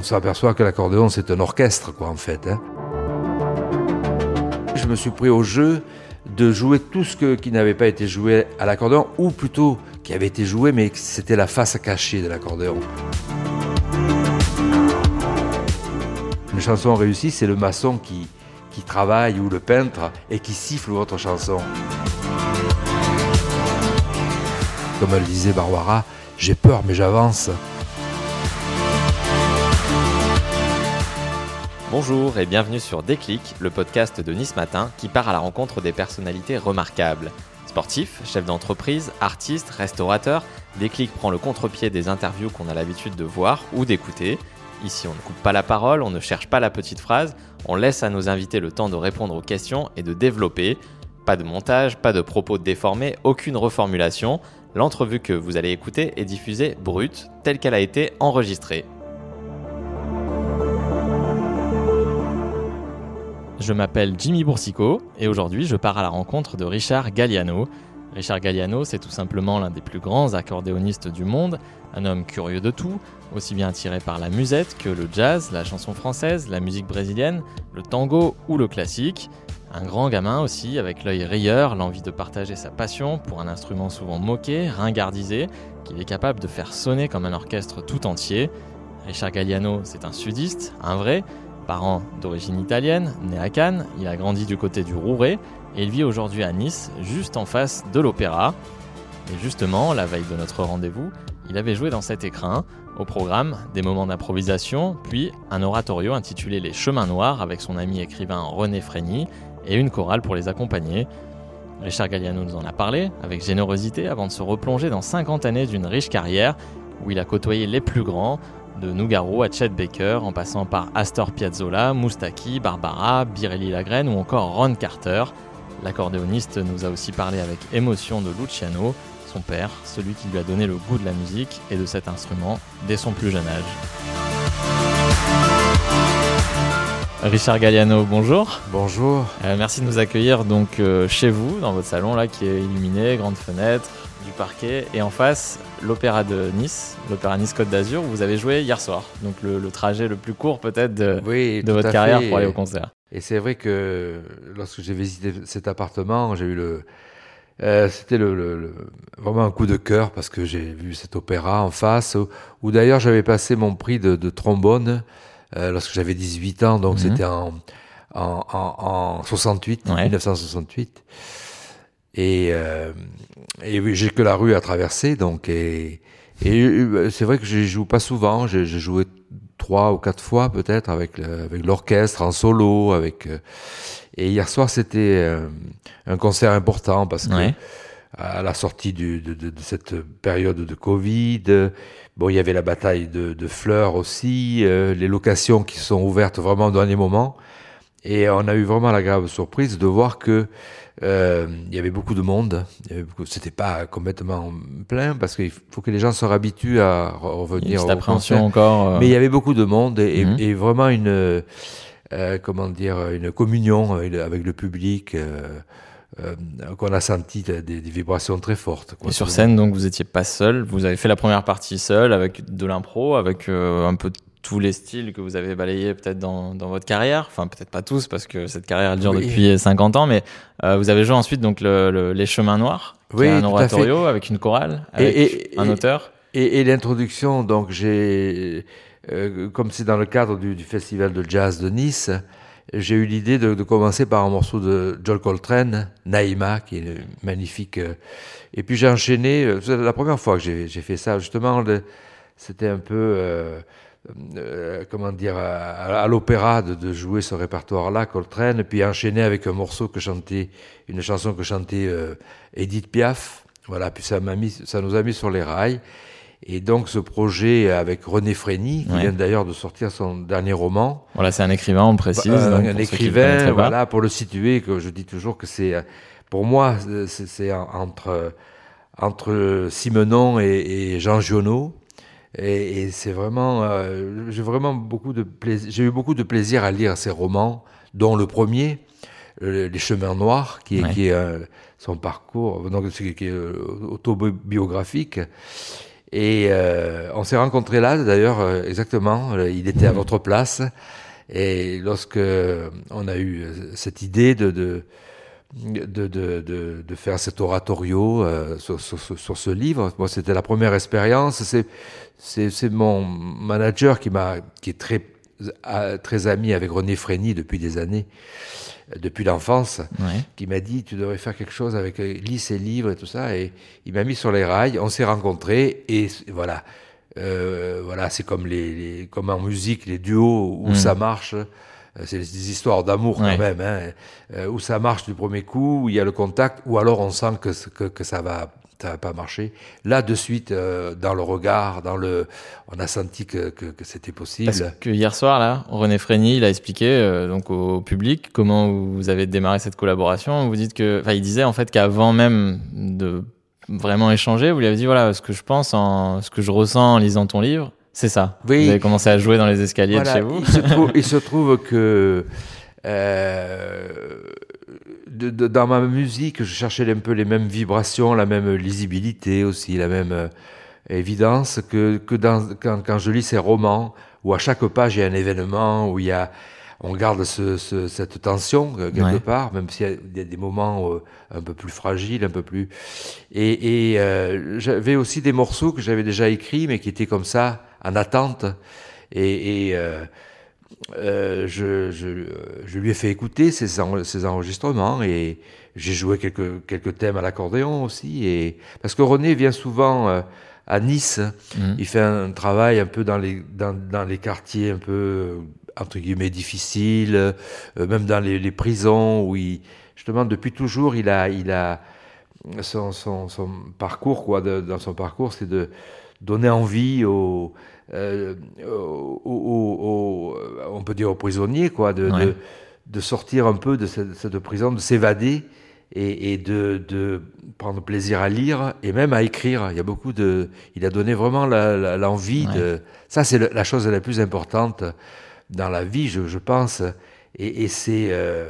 on s'aperçoit que l'accordéon, c'est un orchestre, quoi, en fait. Hein. Je me suis pris au jeu de jouer tout ce qui n'avait pas été joué à l'accordéon, ou plutôt qui avait été joué, mais c'était la face cachée de l'accordéon. Une chanson réussie, c'est le maçon qui, qui travaille ou le peintre et qui siffle votre chanson. Comme elle disait Barbara, j'ai peur mais j'avance. Bonjour et bienvenue sur Déclic, le podcast de Nice Matin qui part à la rencontre des personnalités remarquables. Sportifs, chefs d'entreprise, artistes, restaurateurs, Déclic prend le contre-pied des interviews qu'on a l'habitude de voir ou d'écouter. Ici, on ne coupe pas la parole, on ne cherche pas la petite phrase, on laisse à nos invités le temps de répondre aux questions et de développer. Pas de montage, pas de propos déformés, aucune reformulation. L'entrevue que vous allez écouter est diffusée brute, telle qu'elle a été enregistrée. Je m'appelle Jimmy Boursicot et aujourd'hui je pars à la rencontre de Richard Galliano. Richard Galliano, c'est tout simplement l'un des plus grands accordéonistes du monde, un homme curieux de tout, aussi bien attiré par la musette que le jazz, la chanson française, la musique brésilienne, le tango ou le classique. Un grand gamin aussi, avec l'œil rieur, l'envie de partager sa passion pour un instrument souvent moqué, ringardisé, qu'il est capable de faire sonner comme un orchestre tout entier. Richard Galliano, c'est un sudiste, un vrai, Parent d'origine italienne, né à Cannes, il a grandi du côté du Rouret et il vit aujourd'hui à Nice, juste en face de l'opéra. Et justement, la veille de notre rendez-vous, il avait joué dans cet écrin, au programme des moments d'improvisation, puis un oratorio intitulé Les Chemins Noirs avec son ami écrivain René Frény et une chorale pour les accompagner. Richard Galliano nous en a parlé avec générosité avant de se replonger dans 50 années d'une riche carrière où il a côtoyé les plus grands, de Nougaro à Chet Baker, en passant par Astor Piazzolla, Moustaki, Barbara, Birelli Lagrène ou encore Ron Carter. L'accordéoniste nous a aussi parlé avec émotion de Luciano, son père, celui qui lui a donné le goût de la musique et de cet instrument dès son plus jeune âge. Richard Galliano, bonjour. Bonjour. Euh, merci de nous accueillir donc euh, chez vous, dans votre salon là qui est illuminé, grande fenêtre, du parquet, et en face l'Opéra de Nice, l'Opéra Nice Côte d'Azur, où vous avez joué hier soir. Donc le, trajet le plus court peut-être de, de votre carrière pour aller au concert. Et c'est vrai que lorsque j'ai visité cet appartement, j'ai eu le, euh, c'était le, vraiment un coup de cœur parce que j'ai vu cet opéra en face, où, d'ailleurs j'avais passé mon prix de, trombone euh, lorsque j'avais 18 ans, donc mhm. c'était en, en, 68, 1968. Et, euh, et j'ai que la rue à traverser, donc et, et euh, c'est vrai que je joue pas souvent. J'ai joué trois ou quatre fois peut-être avec avec l'orchestre en solo, avec. Euh, et hier soir c'était euh, un concert important parce que à la sortie du, de, de, de, cette période de Covid, bon il y avait la bataille de, de fleurs aussi, les locations qui sont ouvertes vraiment au dernier moment, et on a eu vraiment la grave surprise de voir que euh, il y avait beaucoup de monde. C'était pas complètement plein parce qu'il faut que les gens se réhabituent à revenir. Cette appréhension encore. Euh. Mais il y avait beaucoup de monde et, mhm. et vraiment une, euh, comment dire, une communion avec le public. Euh, qu'on a senti des, des, vibrations très fortes. et sur scène, donc vous étiez pas seul, vous avez fait la première partie seul avec de l'impro, avec un peu tous les styles que vous avez balayés peut-être dans, dans, votre carrière, enfin peut-être pas tous parce que cette carrière elle dure depuis 50 ans, mais euh, vous avez joué ensuite donc le, les Chemins Noirs, oui, un oratorio avec une chorale, avec et, un auteur. Et, l'introduction, donc j'ai, euh, comme c'est dans le cadre du, du, festival de jazz de Nice, j'ai eu l'idée de, de, commencer par un morceau de John Coltrane, Naïma, qui est magnifique. Euh, et puis j'ai enchaîné, c'est la première fois que j'ai fait ça, justement, c'était un peu euh, comment dire, à, l'opéra de, jouer ce répertoire-là, Coltrane, puis enchaîner avec un morceau que chantait, une chanson que chantait euh, Edith Piaf. Voilà, puis ça mis, ça nous a mis sur les rails. Et donc ce projet avec René Frény, qui vient d'ailleurs de sortir son dernier roman. Voilà, c'est un écrivain, on précise. Euh, un écrivain, voilà, pour le situer, que je dis toujours que c'est, pour moi, c'est entre entre Simenon et, et Jean Giono. Et, et c'est vraiment, euh, j'ai vraiment beaucoup de plaisir, j'ai eu beaucoup de plaisir à lire ces romans, dont le premier, Les Chemins Noirs, qui est, qui est euh, son parcours, donc qui est euh, autobiographique. Et euh, on s'est rencontrés là, d'ailleurs, euh, exactement. Il était à votre place. Et lorsque on a eu cette idée de, de, de, de, de faire cet oratorio euh, sur, sur, sur, ce livre, moi, c'était la première expérience. C'est, c'est, mon manager qui, est très, très ami avec René Frény depuis des années depuis l'enfance, Ouais. qui m'a dit tu devrais faire quelque chose avec euh, lis ces livres et tout ça et il m'a mis sur les rails on s'est rencontrés et voilà Euh, voilà c'est comme les, les- comme en musique les duos où Mm. ça marche euh, c'est des histoires d'amour Ouais. quand même hein, où ça marche du premier coup où il y a le contact ou alors on sent que, que, que ça va ça va pas marcher là de suite euh, dans le regard dans le on a senti que, que, que c'était possible Parce que hier soir, là, René Frény, il a expliqué euh, donc au public comment vous avez démarré cette collaboration. Vous dites que, enfin, il disait en fait qu'avant même de vraiment échanger, vous lui avez dit voilà ce que je pense, en, ce que je ressens en lisant ton livre, c'est ça. Oui. Vous avez commencé à jouer dans les escaliers Voilà, de chez vous. Il se trouve, il se trouve que euh, de- de- dans ma musique, je cherchais un peu les mêmes vibrations, la même lisibilité aussi, la même euh, évidence que, que dans, quand, quand je lis ces romans où à chaque page il y a un événement, où il y a, on garde ce, ce- cette tension euh, quelque Ouais. part, même s'il y y a des moments euh, un peu plus fragiles, un peu plus. Et, et euh, j'avais aussi des morceaux que j'avais déjà écrits, mais qui étaient comme ça en attente. Et, et, euh, euh, je, je, je lui ai fait écouter ces, en- enregistrements et j'ai joué quelques, quelques thèmes à l'accordéon aussi. Et, parce que René vient souvent euh, à Nice, Mhm. il fait un travail un peu dans les, dans, dans les quartiers un peu, entre guillemets, difficiles, euh, même dans les, les prisons où il, justement, depuis toujours, il a, il a son, son, son parcours, quoi, de- dans son parcours, c'est de donner envie aux, euh, aux- aux- aux- on peut dire aux prisonniers, quoi, de, Ouais. de, de sortir un peu de cette, cette prison, de s'évader et, et de, de prendre plaisir à lire et même à écrire. Il y a beaucoup de, il a donné vraiment l'envie Ouais. de. Ça, c'est la chose la plus importante dans la vie, je, je pense. Et, et c'est euh,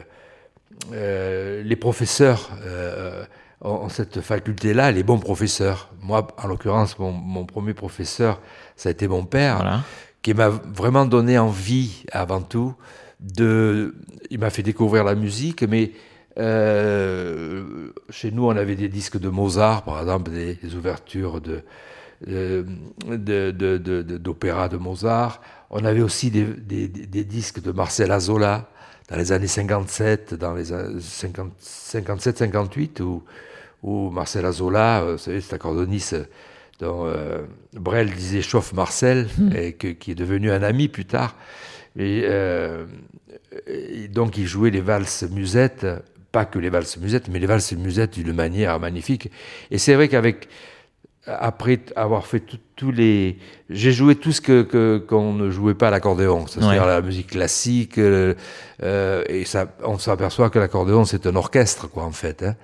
euh, les professeurs euh, ont, ont cette faculté-là, les bons professeurs. Moi, en l'occurrence, mon, mon premier professeur, ça a été mon père Voilà. qui m'a vraiment donné envie, avant tout, de. Il m'a fait découvrir la musique, mais euh, chez nous, on avait des disques de Mozart, par exemple, des, des ouvertures de euh, de- de- de- de- d'opéra de, Mozart. On avait aussi des, des- des- des disques de Marcel Azola dans les années 57, dans les 57-58, où, où Marcel Azola, euh, vous savez, cet accordoniste dont euh, Brel disait chauffe Marcel, et que- qui est devenu un ami plus tard. Et, euh, et donc il jouait les valses musettes, pas que les valses musettes, mais les valses musettes d'une manière magnifique. Et c'est vrai qu'avec après avoir fait tous les, j'ai joué tout ce que que- qu'on ne jouait pas à l'accordéon, c'est-à-dire Ouais. la musique classique, euh, et ça, on s'aperçoit que l'accordéon c'est un orchestre quoi en fait. hein.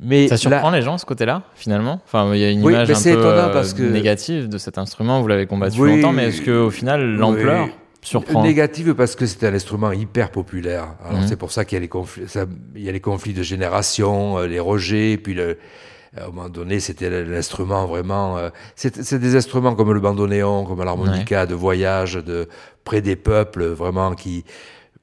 Mais Ça surprend les gens, ce côté-là, finalement? Enfin, il y a une Oui, image un peu euh, parce que- négative de cet instrument. Vous l'avez combattu Oui, longtemps, mais est-ce qu'au final, l'ampleur oui. surprend? Négative parce que c'est un instrument hyper populaire. Alors Mhm. c'est pour ça qu'il y a les conflits, ça- il y a les conflits de génération, euh, les rejets, puis le, à un moment donné c'était l'instrument vraiment. euh, c'est c'est des instruments comme le bandoneon, comme l'harmonica de voyage, de près des peuples, vraiment qui.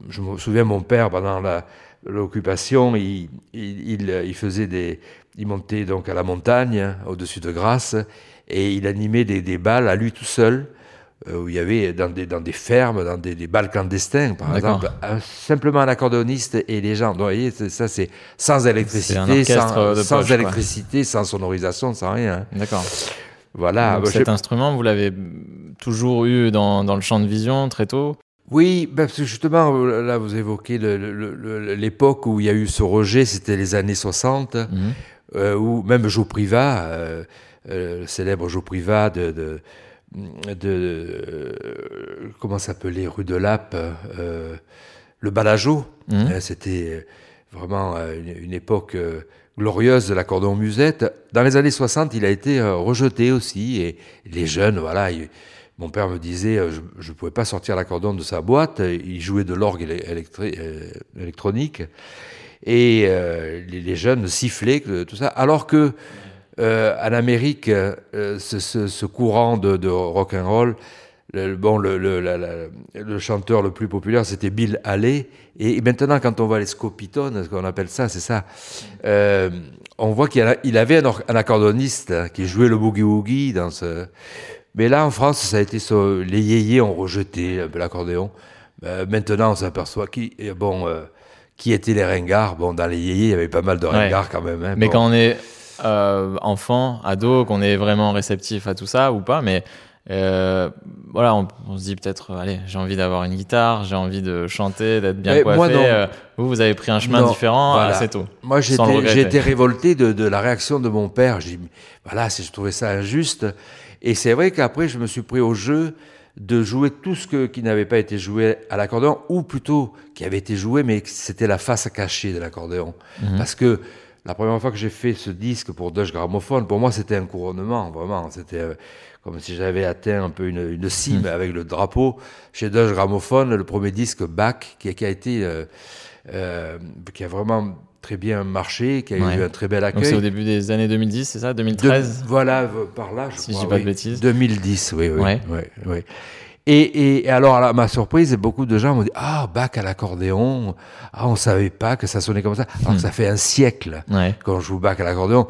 Je me souviens mon père pendant la l'occupation, il, il, il, il faisait des, il montait donc à la montagne au-dessus de Grasse et il animait des, des balles à lui tout seul euh, où il y avait dans des, dans des fermes, dans des, des balles clandestins, par exemple, un- simplement un accordéoniste et les gens. Donc, vous voyez, ça, c'est sans électricité, sans, quoi. électricité, sans sonorisation, sans rien. D'accord. Voilà. Donc, Bah, cet instrument, vous l'avez toujours eu dans, dans le champ de vision très tôt Oui, ben, parce que justement, euh, là, vous évoquez l'époque où il y a eu ce rejet, c'était les années 60, Mhm. euh, où même Joe Privat, euh, euh, le célèbre Joe Privat de, de, de, comment s'appelait rue de Lappe, le Balajo, Mhm. Euh, C'était vraiment une, une époque glorieuse de l'accordéon musette. Dans les années 60, il a été rejeté aussi. Et les jeunes, voilà, il- mon père me disait, euh, je ne pouvais pas sortir l'accordéon de sa boîte. Il jouait de l'orgue euh, électronique. Et euh, les, jeunes sifflaient, tout ça. Alors que en Amérique, ce, courant de, de rock and roll, le, bon, le, chanteur le plus populaire, c'était Bill Haley. Et, maintenant, quand on voit les scopitones, ce qu'on appelle ça, c'est ça, on voit qu'il il avait un, un, accordoniste hein, qui jouait le boogie-woogie dans ce... Mais là, en France, ça a été les yéyés ont rejeté l'accordéon. Euh, maintenant, on s'aperçoit qui, bon, euh, qui étaient les ringards. Bon, dans les yéyés, il y avait pas mal de ringards quand même. Hein, mais quand on est euh, enfant, ado, qu'on est vraiment réceptif à tout ça ou pas, mais voilà, on, se dit peut-être, allez, j'ai envie d'avoir une guitare, j'ai envie de chanter, d'être bien coiffé. vous, vous avez pris un chemin différent assez tôt. Moi, j'ai été révolté de, de, la réaction de mon père. J'ai voilà, je trouvais ça injuste. Et c'est vrai qu'après, je me suis pris au jeu de jouer tout ce que, qui n'avait pas été joué à l'accordéon, ou plutôt qui avait été joué, mais c'était la face cachée de l'accordéon. Mhm. Parce que la première fois que j'ai fait ce disque pour Deutsche Grammophon, pour moi, c'était un couronnement, vraiment. C'était euh, comme si j'avais atteint un peu une, une cime mhm. avec le drapeau. Chez Deutsche Grammophon, le premier disque Bach, qui, qui a été, euh, euh, qui a vraiment très bien marché, qui a eu un très bel accueil. C'est au début des années 2010, c'est ça? 2013 Voilà, par là, je si crois. dis pas de bêtises. 2010, oui, oui. oui, Et, et, alors, à ma surprise, beaucoup de gens m'ont dit Ah, bac à l'accordéon, ah, on savait pas que ça sonnait comme ça. Alors que hmm. ça fait un siècle qu'on joue bac à l'accordéon.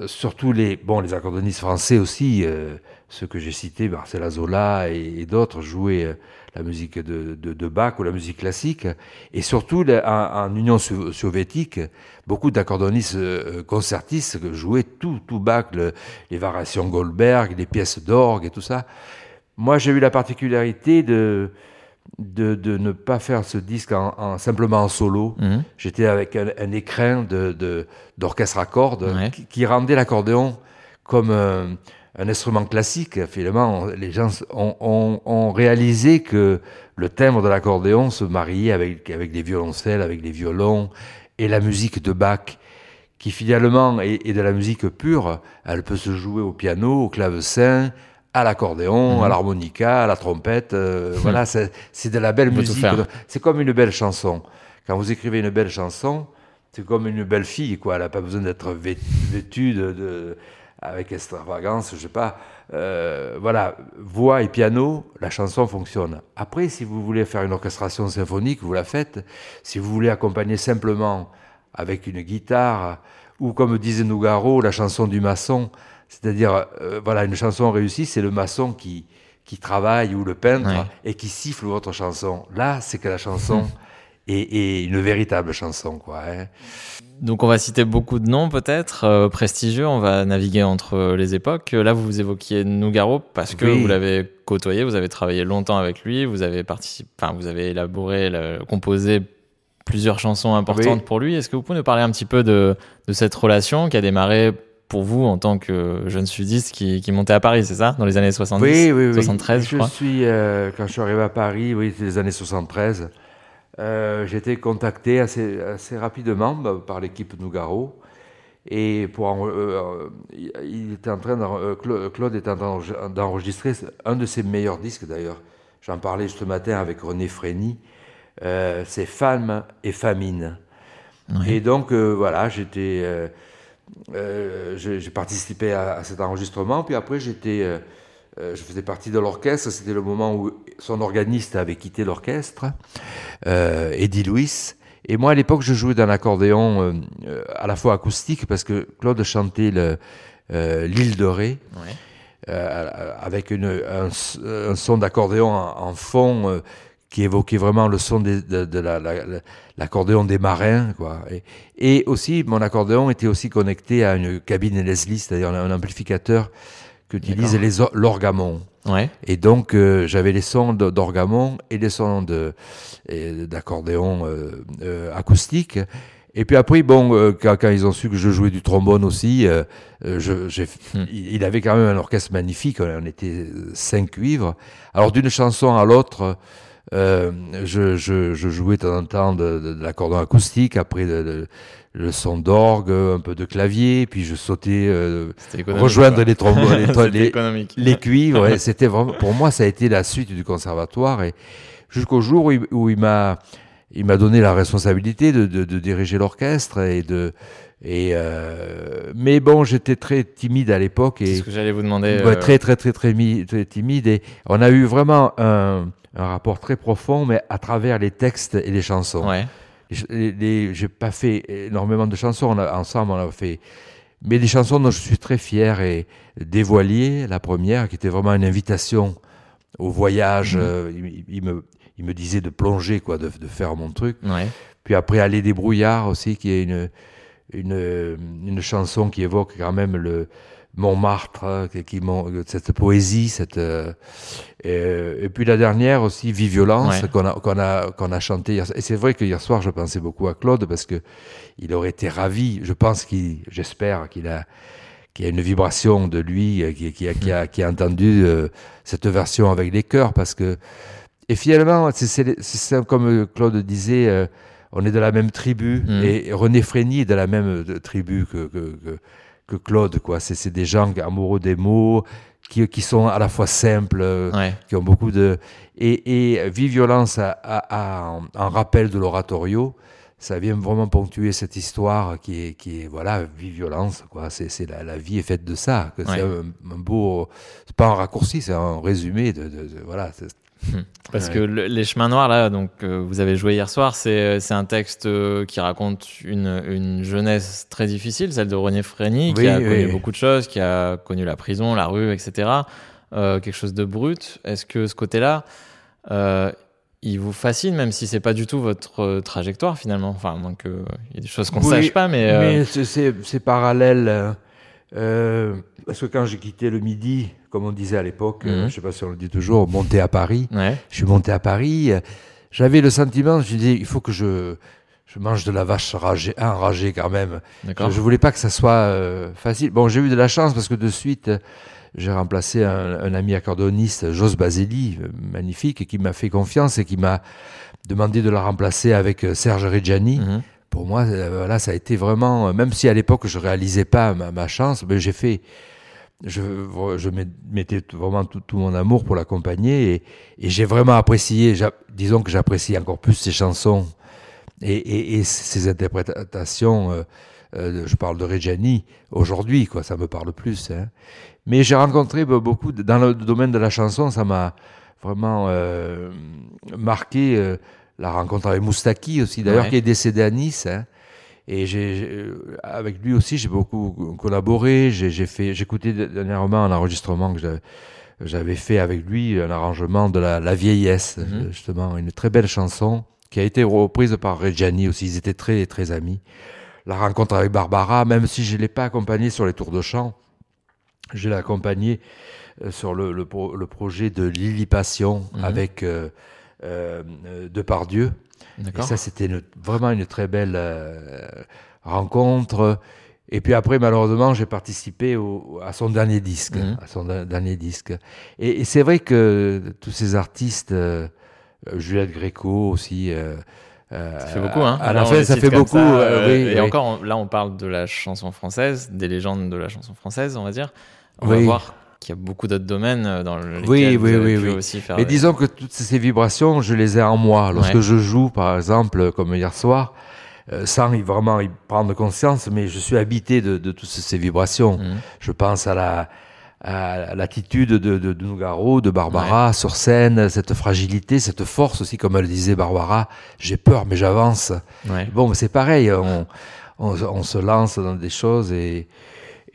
Euh, surtout les, bon, les accordéonistes français aussi, euh, ceux que j'ai cités, Marcel Zola et, d'autres, jouaient euh, la musique de, de, Bach ou la musique classique. Et surtout, en, Union soviétique, beaucoup d'accordonistes euh, concertistes jouaient tout, tout Bach, les variations Goldberg, les pièces d'orgue et tout ça. Moi, j'ai eu la particularité de, de, de, ne pas faire ce disque en, simplement en solo. Mhm. J'étais avec un, écrin d'orchestre de, à cordes qui, rendait l'accordéon comme un instrument classique, finalement, les gens ont, réalisé que le timbre de l'accordéon se mariait avec, avec les violoncelles, avec les violons et la musique de Bach, qui finalement est, de la musique pure. Elle peut se jouer au piano, au clavecin, à l'accordéon, à mhm. l'harmonica, à la trompette. Euh, voilà, c'est de la belle musique. C'est comme une belle chanson. Quand vous écrivez une belle chanson, c'est comme une belle fille, quoi. Elle n'a pas besoin d'être vêtue de avec extravagance, je sais pas. Euh, voilà, voix et piano, la chanson fonctionne. Après, si vous voulez faire une orchestration symphonique, vous la faites. Si vous voulez accompagner simplement avec une guitare, ou comme disait Nougaro, la chanson du maçon, c'est-à-dire, euh, voilà, une chanson réussie, c'est le maçon qui, qui travaille ou le peintre et qui siffle votre chanson. Là, c'est que la chanson est, une véritable chanson, quoi. Hein. Donc on va citer beaucoup de noms peut-être euh, prestigieux, on va naviguer entre les époques. Là vous vous évoquiez Nougaro parce que vous l'avez côtoyé, vous avez travaillé longtemps avec lui, vous avez participé, enfin vous avez élaboré, composé plusieurs chansons importantes pour lui. Est-ce que vous pouvez nous parler un petit peu de, de, cette relation qui a démarré pour vous en tant que jeune sudiste qui, qui montait à Paris, c'est ça? Dans les années 70 Oui, oui, oui. 73, je, je suis, euh, quand je suis arrivé à Paris, oui, c'est les années 73. Euh, j'ai été contacté assez, assez rapidement bah, par l'équipe Nougaro. Et pour euh, euh, il était en train Claude était en train d'enregistrer un de ses meilleurs disques d'ailleurs. J'en parlais ce matin avec René Frény. c'est Femmes et Famine. Et donc voilà, j'étais, j'ai participé à, à, cet enregistrement. Puis après, j'étais euh, je faisais partie de l'orchestre, c'était le moment où son organiste avait quitté l'orchestre, euh, Eddie Louis. Et moi, à l'époque, je jouais d'un accordéon euh, euh, à la fois acoustique, parce que Claude chantait l'île de Ré, avec une, un, un, son d'accordéon en, fond qui évoquait vraiment le son de, de, de l'accordéon la, des marins. Quoi. Et, et, aussi, mon accordéon était aussi connecté à une cabine Leslie, c'est-à-dire un amplificateur qu'utilisent les l'orgamon. Ouais. Et donc euh, j'avais les sons d'orgamon et les sons de d'accordéon euh, euh, acoustique. Et puis après, bon, quand, quand, ils ont su que je jouais du trombone aussi, je, hmm. il avait quand même un orchestre magnifique. On était cinq cuivres. Alors d'une chanson à l'autre, je, je, je, jouais de temps en temps de, de, de l'accordéon acoustique. Après, de, le son d'orgue, un peu de clavier, puis je sautais euh, rejoindre les trombones, les, les, les, cuivres. c'était vraiment, pour moi, ça a été la suite du conservatoire. Et jusqu'au jour où il, m'a, il m'a donné la responsabilité de, de, de diriger l'orchestre et de et euh, mais bon, j'étais très timide à l'époque et C'est ce que j'allais vous demander. ouais, euh, très très très très, mi- très timide et on a eu vraiment un, un rapport très profond, mais à travers les textes et les chansons. Ouais. J'ai pas fait énormément de chansons on a- ensemble, on a fait, mais des chansons dont je suis très fier et Dévoilier, la première, qui était vraiment une invitation au voyage. Mhm. euh, il, il me, il me disait de plonger, quoi, de, de faire mon truc. Ouais. Puis après, Aller des brouillards aussi, qui est une, une, une chanson qui évoque quand même le Montmartre, hein, qui, qui m'ont- cette poésie, cette, euh, et, et puis la dernière aussi, Vie Violence, Ouais. qu'on a, qu'on a, qu'on a chanté hier. Et c'est vrai que hier soir, je pensais beaucoup à Claude parce que il aurait été ravi. Je pense qu'il, j'espère qu'il a, qu'il y a une vibration de lui, euh, qui, qui, a, qui, a, qui a entendu euh, cette version avec les chœurs parce que, et finalement, c'est, c'est, c'est ça, comme Claude disait, euh, on est de la même tribu Mhm. et René Frény est de la même euh, tribu que, que, que, que Claude, quoi. C'est, c'est des gens amoureux des mots, qui, qui sont à la fois simples, euh, Ouais. qui ont beaucoup de. Et, et Vie Violence a, a- a un, rappel de l'oratorio. Ça vient vraiment ponctuer cette histoire qui est, qui est voilà, vie violence, quoi. C'est, c'est la, la vie est faite de ça. Que Ouais. C'est un, un beau. C'est pas un raccourci, c'est un résumé de. de- de- voilà. C'est- Parce Ouais. que le- les chemins noirs là, donc euh, vous avez joué hier soir, c'est c'est un texte euh, qui raconte une, une jeunesse très difficile, celle de René Frény, qui a oui, connu beaucoup de choses, qui a connu la prison, la rue, etc. Euh, quelque chose de brut. Est-ce que ce côté-là, euh, il vous fascine, même si c'est pas du tout votre euh, trajectoire finalement? Enfin, à moins qu'il y ait des choses qu'on Oui, sache pas, mais, euh, Mais c'est- parallèle. euh, euh, parce que quand j'ai quitté le Midi, comme on disait à l'époque, euh, Mhm. je sais pas si on le dit toujours, monter à Paris. ouais, Je suis monté à Paris. euh, J'avais le sentiment, je disais, il faut que je, je mange de la vache ragée, enragée quand même. Je, je voulais pas que ça soit euh, facile. Bon, j'ai eu de la chance parce que de suite, j'ai remplacé un, un ami accordéoniste, Jos Baseli, euh, magnifique, qui m'a fait confiance et qui m'a demandé de la remplacer avec Serge Reggiani. Mhm. Pour moi, voilà, ça a été vraiment, même si à l'époque je réalisais pas ma, ma chance, mais j'ai fait, je, je met- mettais vraiment tout, tout mon amour pour l'accompagner et, et j'ai vraiment apprécié, disons que j'apprécie encore plus ses chansons et, et, et ses interprétations. euh, euh, je parle de Reggiani aujourd'hui, quoi, ça me parle plus. hein. Mais j'ai rencontré be- beaucoup, dans le domaine de la chanson, ça m'a vraiment euh, marqué la rencontre avec Moustaki aussi, d'ailleurs, Ouais. qui est décédé à Nice. hein. Et j'ai, j'ai- euh, avec lui aussi, j'ai beaucoup collaboré. J'ai, j'ai fait, j'écoutais dernièrement un enregistrement que j'avais, j'avais fait avec lui, un arrangement de la, la vieillesse, Mhm. justement, une très belle chanson qui a été reprise par Reggiani aussi. Ils étaient très, très amis. La rencontre avec Barbara, même si je ne l'ai pas accompagné sur les tours de chant, je l'ai accompagné euh, sur le, le, pro- le projet de Lily Passion Mhm. avec euh, euh, Depardieu. Et ça, c'était vraiment une très belle euh, rencontre. Et puis après, malheureusement, j'ai participé au- à son dernier disque. Mhm. À son dernier disque. Et, et c'est vrai que tous ces artistes, euh, Juliette Gréco aussi. euh, Ça fait beaucoup, hein. À la fin, ça fait beaucoup. ça, oui, et oui. encore, on- là, on parle de la chanson française, des légendes de la chanson française, on va dire. On va voir qu'il y a beaucoup d'autres domaines euh, dans lesquels Oui, vous oui, avez oui, pu oui. aussi faire. Mais des- disons que toutes ces vibrations, je les ai en moi. Lorsque Ouais. je joue, par exemple, comme hier soir, euh, sans y vraiment y prendre conscience, mais je suis habité de, de toutes ces vibrations. Mhm. Je pense à la à l'attitude de, de, de Nougaro, de Barbara sur scène, cette fragilité, cette force aussi, comme elle disait Barbara, j'ai peur mais j'avance. Ouais. Bon, c'est pareil, on, on, on se lance dans des choses et,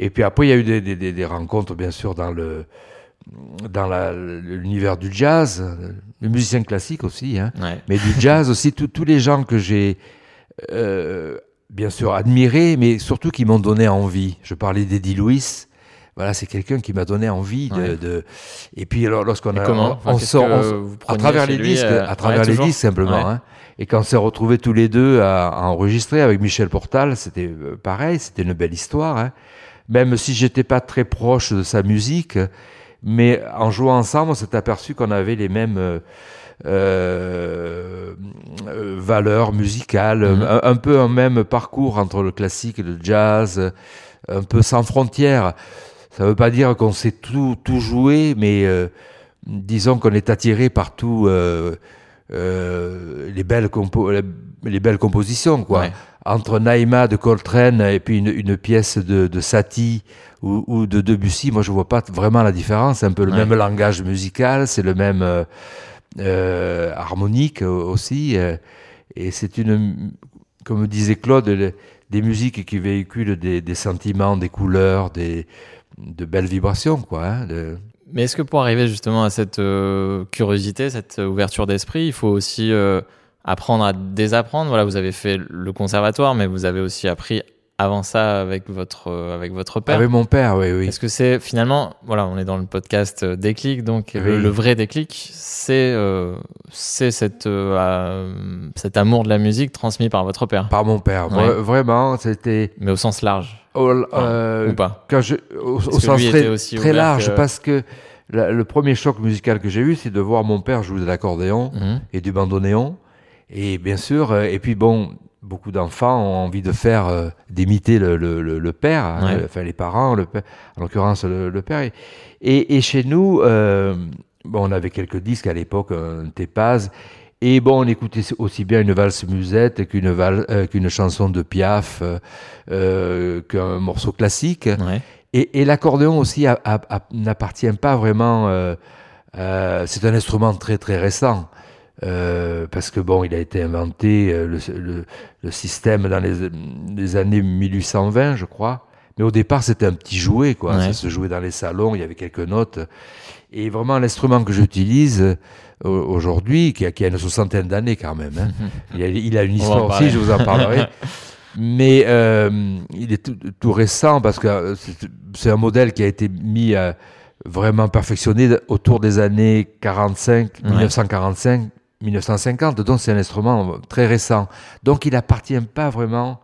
et puis après il y a eu des, des, des- des rencontres bien sûr dans le dans l'univers du jazz, le musicien classique aussi, hein, Ouais. mais du jazz aussi, tous les gens que j'ai euh, bien sûr admirés, mais surtout qui m'ont donné envie. Je parlais d'Eddie Louis. Voilà, c'est quelqu'un qui m'a donné envie de, Ouais. de- Et puis lorsqu'on a, comment on, Enfin, sort, on- à travers les disques, euh, à travers ouais, les disques simplement. Ouais. hein. Et quand on s'est retrouvés tous les deux à, à enregistrer avec Michel Portal, c'était euh, pareil, c'était une belle histoire. hein. Même si j'étais pas très proche de sa musique, mais en jouant ensemble, on s'est aperçu qu'on avait les mêmes euh, euh, valeurs musicales, Mhm. un, un peu un même parcours entre le classique et le jazz, un peu sans frontières. Ça veut pas dire qu'on sait tout, tout jouer, mais euh, disons qu'on est attiré par tout, les, belles compo les, belles compositions, quoi. Ouais. Entre Naïma de Coltrane et puis une, une pièce de, de Satie ou, ou, de Debussy, moi je vois pas vraiment la différence. C'est un peu le Ouais. même langage musical, c'est le même euh, euh, harmonique aussi. euh, et c'est une, comme disait Claude, le- des musiques qui véhiculent des, des sentiments, des couleurs, des, de belles vibrations, quoi. hein, de- Mais est-ce que pour arriver justement à cette curiosité, cette ouverture d'esprit, il faut aussi apprendre à désapprendre Voilà, vous avez fait le conservatoire, mais vous avez aussi appris avant ça avec votre, euh, avec votre père. Avec mon père, oui, oui. Est-ce que c'est finalement, voilà, on est dans le podcast euh, déclic, donc le, Oui. le vrai déclic, c'est euh, c'est cette, euh, euh, cet amour de la musique transmis par votre père, Par mon père. Ouais. Vraiment, c'était. mais au sens large, euh, ou pas quand je, au, au sens très, aussi très large, que- parce que la- le premier choc musical que j'ai eu, c'est de voir mon père jouer de l'accordéon Mhm. et du bandoneon. Et bien sûr, euh, et puis bon, beaucoup d'enfants ont envie de faire, euh, d'imiter le, le, le, père, hein, Ouais. enfin les parents, le père, en l'occurrence le, le père. Et, et, et chez nous, euh, bon, on avait quelques disques à l'époque, un Tépaz. Et bon, on écoutait aussi bien une valse musette qu'une qu'une chanson de Piaf, qu'un morceau classique. Ouais. Et, et l'accordéon aussi n'appartient pas vraiment. c'est un instrument très très récent. Euh, parce que bon, il a été inventé euh, le, le- le système dans les, les années 1820, je crois. Mais au départ, c'était un petit jouet, quoi. Ouais. Ça se jouait dans les salons, il y avait quelques notes. Et vraiment, l'instrument que j'utilise euh, au- aujourd'hui, qui a, qui a une soixantaine d'années quand même, hein, il, a, il a une histoire aussi, je vous en parlerai. Mais euh, il est tout, tout récent parce que c'est- c'est un modèle qui a été mis à vraiment perfectionné autour des années 45, Ouais. 1945, 1950. Donc c'est un instrument très récent. Donc il appartient pas vraiment.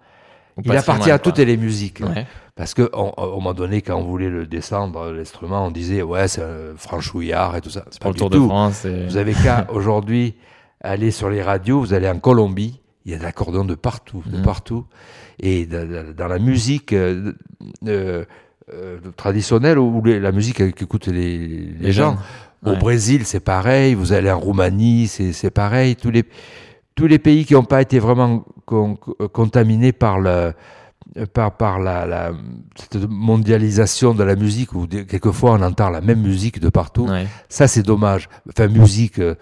Au Il appartient à toutes les musiques. Ouais. Parce que on- au moment donné, quand on voulait le descendre, l'instrument, on disait ouais c'est un franchouillard et tout ça. C'est Pas du Tour de. France. et- Vous avez qu'à aujourd'hui aller sur les radios, vous allez en Colombie, il y a de l'accordéon de partout, de Mhm. partout. Et de- de- dans la musique euh, euh, euh, traditionnelle ou la musique qu'écoutent les, les, Les gens. jeunes. Au Ouais. Brésil, c'est pareil. Vous allez en Roumanie, c'est c'est pareil. Tous les, tous les pays qui n'ont pas été vraiment con- contaminés par le par, par la, la- cette mondialisation de la musique où quelquefois on entend la même musique de partout. Ouais. Ça, c'est dommage. Enfin, musique, euh,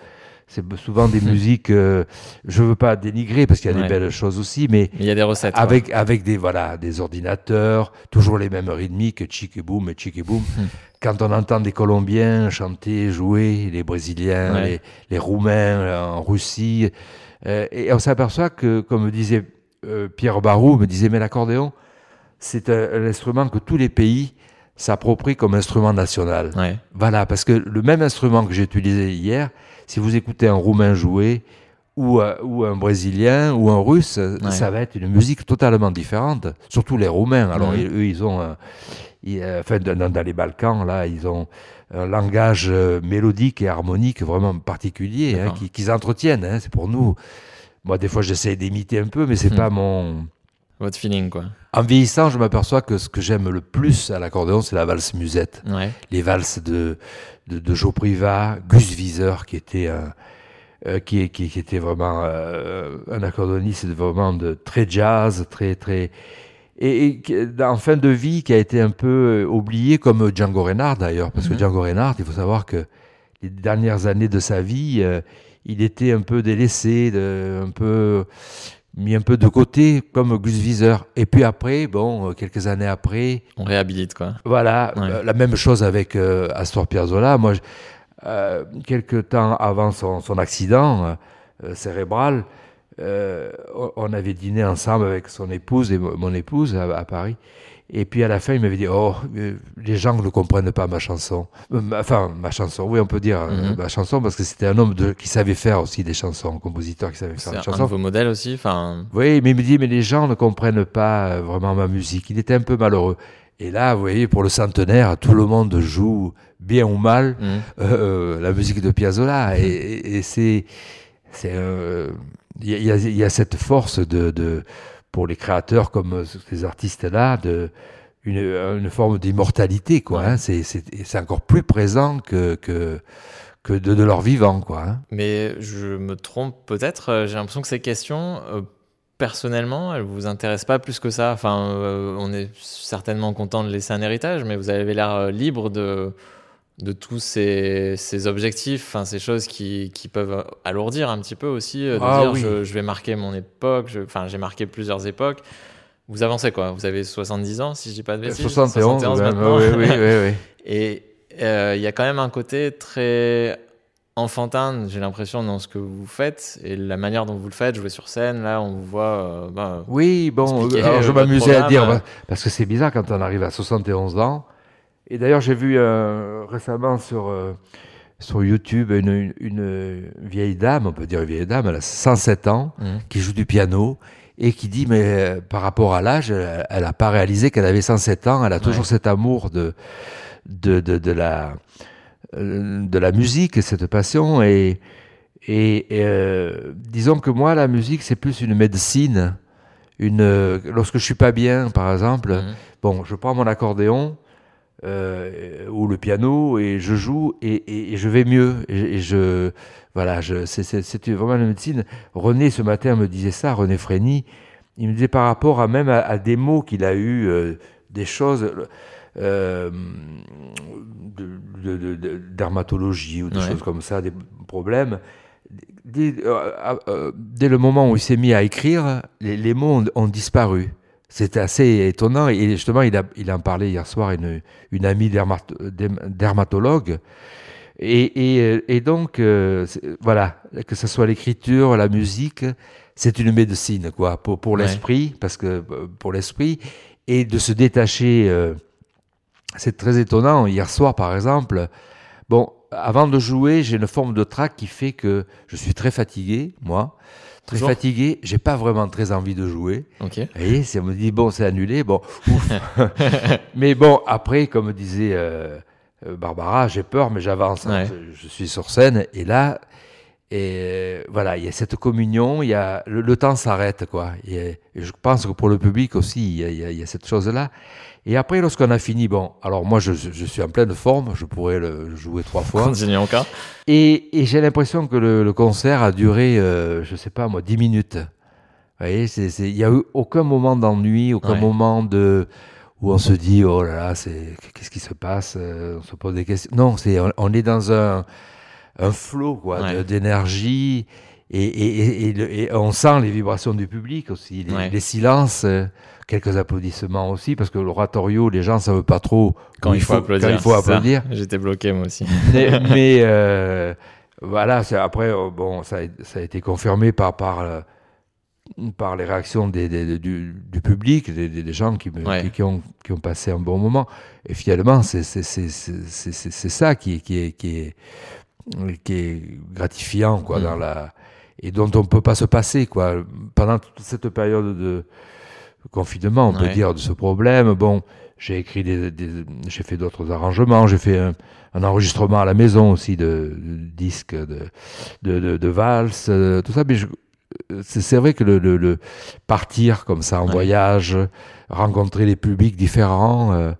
c'est souvent des musiques. euh, je veux pas dénigrer parce qu'il y a Ouais. des belles choses aussi, mais il y a des recettes. avec avec des voilà des ordinateurs, toujours les mêmes rythmiques, chic et boom et chic et boom. Hmm. Quand on entend des Colombiens chanter, jouer, les Brésiliens, Ouais. les, les Roumains euh, en Russie, euh, et on s'aperçoit que, comme disait euh, Pierre Barou, me disait mais l'accordéon, c'est un, un instrument que tous les pays s'approprient comme instrument national. Ouais. Voilà, parce que le même instrument que j'ai utilisé hier, si vous écoutez un Roumain jouer, ou, euh, ou un Brésilien, ou un Russe, euh, Ouais. ça va être une musique totalement différente. Surtout les Roumains. Alors, ils- eux, ils ont, ils, euh, enfin, dans, dans les Balkans, là, ils ont un langage euh, mélodique et harmonique vraiment particulier, hein, qu'ils entretiennent. hein. c'est pour nous. Moi, des fois, j'essaie d'imiter un peu, mais c'est Mhm. pas mon. Votre feeling, quoi. En vieillissant, je m'aperçois que ce que j'aime le plus à l'accordéon, c'est la valse musette Ouais. les valses de, de, de Joe Privat, Gus Wieser, qui était un, euh, qui, qui, qui était vraiment euh, un accordoniste vraiment de très jazz, très très et, en fin de vie qui a été un peu euh, oublié comme Django Reinhardt d'ailleurs parce Mhm. que Django Reinhardt, il faut savoir que les dernières années de sa vie, euh, il était un peu délaissé, de, un peu mis un peu de côté comme Gus Wieser. Et puis après, bon, euh, quelques années après, On réhabilite, quoi. voilà, Ouais. euh, la même chose avec euh, Astor Piazzolla. Moi, euh, quelques temps avant son, son accident euh, cérébral, on- avait dîné ensemble avec son épouse et mo- mon épouse à, à Paris. Et puis à la fin, il m'avait dit Oh, euh, les gens ne comprennent pas ma chanson. Euh, Enfin, ma chanson, oui, on peut dire euh, Mhm. ma chanson, parce que c'était un homme de, qui savait faire aussi des chansons, un compositeur qui savait faire C'est des un chansons. de vos modèles aussi. Enfin, Oui, mais il me dit, mais les gens ne comprennent pas vraiment ma musique. Il était un peu malheureux. Et là, vous voyez, pour le centenaire, tout le monde joue bien ou mal hmm. euh, la musique de Piazzolla. Et, et- et c'est, c'est, euh, il y, a- y y cette force de, de, pour les créateurs comme ces artistes-là, de une, une forme d'immortalité, quoi. Hein. C'est, c'est, c'est encore plus présent que, que que de, de leur vivant, quoi. hein. Mais je me trompe peut-être. euh, J'ai l'impression que ces questions, euh, personnellement, elles vous intéressent pas plus que ça. Enfin, euh, on est certainement content de laisser un héritage, mais vous avez l'air euh, libre de de tous ces, ces objectifs, ces choses qui, qui peuvent alourdir un petit peu aussi, euh, de Ah dire oui. je, je vais marquer mon époque, enfin j'ai marqué plusieurs époques. Vous avancez quoi? Vous avez 70 ans, si je dis pas de bêtises? 71, ouais, maintenant. oui, oui, oui, oui. Et euh, il y a quand même un côté très enfantin, j'ai l'impression, dans ce que vous faites et la manière dont vous le faites, jouer sur scène. Là, on vous voit. euh, bah, Oui, bon, alors je m'amusais à dire, bah, parce que c'est bizarre quand on arrive à 71 ans. Et d'ailleurs, j'ai vu euh, récemment sur, euh, sur YouTube une, une vieille dame, on peut dire une vieille dame, elle a 107 ans, mhm. qui joue du piano et qui dit, mais euh, par rapport à l'âge, elle n'a pas réalisé qu'elle avait 107 ans, elle a toujours Ouais. cet amour de, de, de, de la, de la musique, cette passion. Et, et, et, disons que moi, la musique, c'est plus une médecine. Une, lorsque je suis pas bien, par exemple, Mhm. bon, je prends mon accordéon euh, ou le piano et je joue et, et- et je vais mieux. Et, et je, voilà, je, c'est, vraiment une médecine. René, ce matin, me disait ça, René Frény. Il me disait par rapport à même à, à des mots qu'il a eu, euh, des choses euh, de, de- de- de- dermatologie ou des Ouais. choses comme ça, des problèmes. Dès, euh, dès le moment où il s'est mis à écrire, les, les mots ont, ont disparu. C'était assez étonnant. Et justement, il, a, il en parlait hier soir, une, une amie dermato- derm- dermatologue. Et, et, et donc, euh, voilà, que ce soit l'écriture, la musique, c'est une médecine, quoi, pour, pour Ouais. l'esprit, parce que euh, pour l'esprit, et de se détacher, euh, c'est très étonnant. Hier soir, par exemple, bon, avant de jouer, j'ai une forme de trac qui fait que je suis très fatigué, moi, très Toujours fatigué, j'ai pas vraiment très envie de jouer. Ok. Vous voyez, si on me dit, bon, c'est annulé, bon, ouf. mais bon, après, comme disait euh, euh, Barbara, j'ai peur, mais j'avance. hein. Ouais. Je, je suis sur scène, et là, et euh, voilà, il y a cette communion, il y a, le, le temps s'arrête, quoi. Et, et je pense que pour le public aussi, il y a, il y a- il y a cette chose-là. Et après, lorsqu'on a fini, bon, alors moi, je, je suis en pleine forme, je pourrais le jouer trois fois. Continue encore. Et, et j'ai l'impression que le, le concert a duré, euh, je sais pas moi, 10 minutes. Vous voyez, il n'y a eu aucun moment d'ennui, aucun Ouais. moment de où on se dit oh là là, c'est qu'est-ce qui se passe, euh, on se pose des questions. Non, c'est on, on est dans un un flot quoi Ouais. de- d'énergie et, et, et, et le- et on sent les vibrations du public aussi, les, Ouais. les silences. euh, Quelques applaudissements aussi, parce que l'oratorio, les gens ne savent pas trop Quand il faut applaudir. Quand il faut c'est ça. applaudir. J'étais bloqué moi aussi. mais mais, euh, voilà, c'est après, euh, bon, ça, a- ça a été confirmé par, par, euh, par les réactions des, des- du, du public, des, gens qui, me- Ouais. qui, qui ont, qui ont passé un bon moment. Et finalement, c'est ça qui est, qui est, qui est, qui est gratifiant, quoi, Mm. dans la, et dont on ne peut pas se passer, quoi. Pendant toute cette période de confinement, on peut dire, de ce problème, bon, j'ai écrit des, des- j'ai fait d'autres arrangements, j'ai fait un, un enregistrement à la maison aussi de, de disques de, de, de, de valses, euh, tout ça, mais je- c'est vrai que le, le, le partir comme ça en Ouais. voyage, rencontrer des publics différents, euh,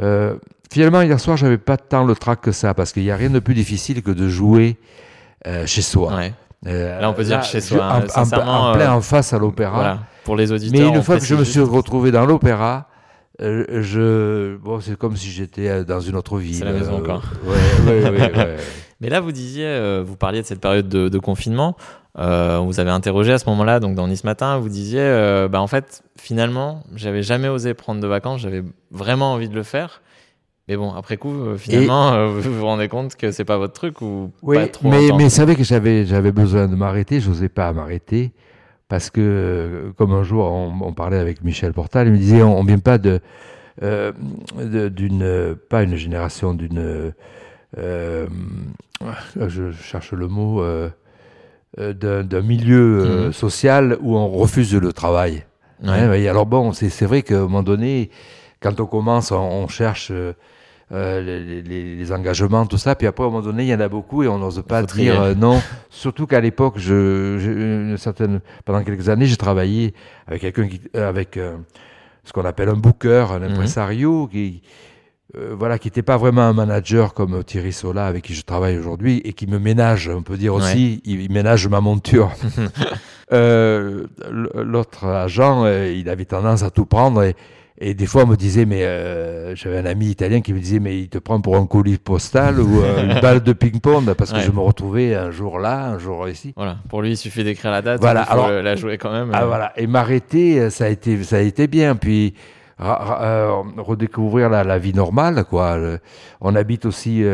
euh, finalement hier soir j'avais pas tant le trac que ça parce qu'il n'y a rien de plus difficile que de jouer euh, chez soi. Ouais. Euh, Là, on peut dire chez soi, En, hein, en- sincèrement, en plein en face à l'opéra. Voilà. Pour les auditeurs. Mais une fois que je me suis retrouvé dans l'opéra, euh, je bon, c'est comme si j'étais euh, dans une autre ville. C'est la maison encore. Ouais, ouais, ouais, ouais. Mais là, vous disiez, vous parliez de cette période de, de confinement. Euh, on vous avez interrogé à ce moment-là, donc dans Nice Matin, vous disiez, euh, bah, en fait, finalement, j'avais jamais osé prendre de vacances, j'avais vraiment envie de le faire. Mais bon, après coup, euh, finalement, euh, vous vous rendez compte que c'est pas votre truc ou Oui, pas trop mais, mais vrai que j'avais, j'avais besoin de m'arrêter, je n'osais pas m'arrêter, parce que, euh, comme un jour, on, on parlait avec Michel Portal, il me disait, on ne vient pas de, euh, d'une, pas une génération, d'une, euh, je cherche le mot, euh, d'un, milieu Mhm. social où on refuse le travail. Ouais. Hein, alors bon, c'est c'est vrai qu'à un moment donné, quand on commence, on, on cherche euh, les, les- les engagements, tout ça, puis après, à un moment donné, il y en a beaucoup et on n'ose pas dire euh, non. Surtout qu'à l'époque, je, une certaine, pendant quelques années, j'ai travaillé avec quelqu'un qui, euh, avec euh, ce qu'on appelle un booker, un Mhm. impresario, qui, voilà, qui n'était pas vraiment un manager comme Thierry Sola avec qui je travaille aujourd'hui et qui me ménage, on peut dire aussi, il, ménage ma monture. L'autre agent, il avait tendance à tout prendre et, et des fois, on me disait, mais euh, j'avais un ami italien qui me disait, mais il te prend pour un colis postal ou euh, une balle de ping-pong parce que je me retrouvais un jour là, un jour ici. Voilà. Pour lui, il suffit d'écrire la date. Voilà. Il faut Alors, la jouer quand même. Ah, voilà. Et m'arrêter, ça a été, ça a été bien. Puis euh, redécouvrir la, la, vie normale, quoi. on habite aussi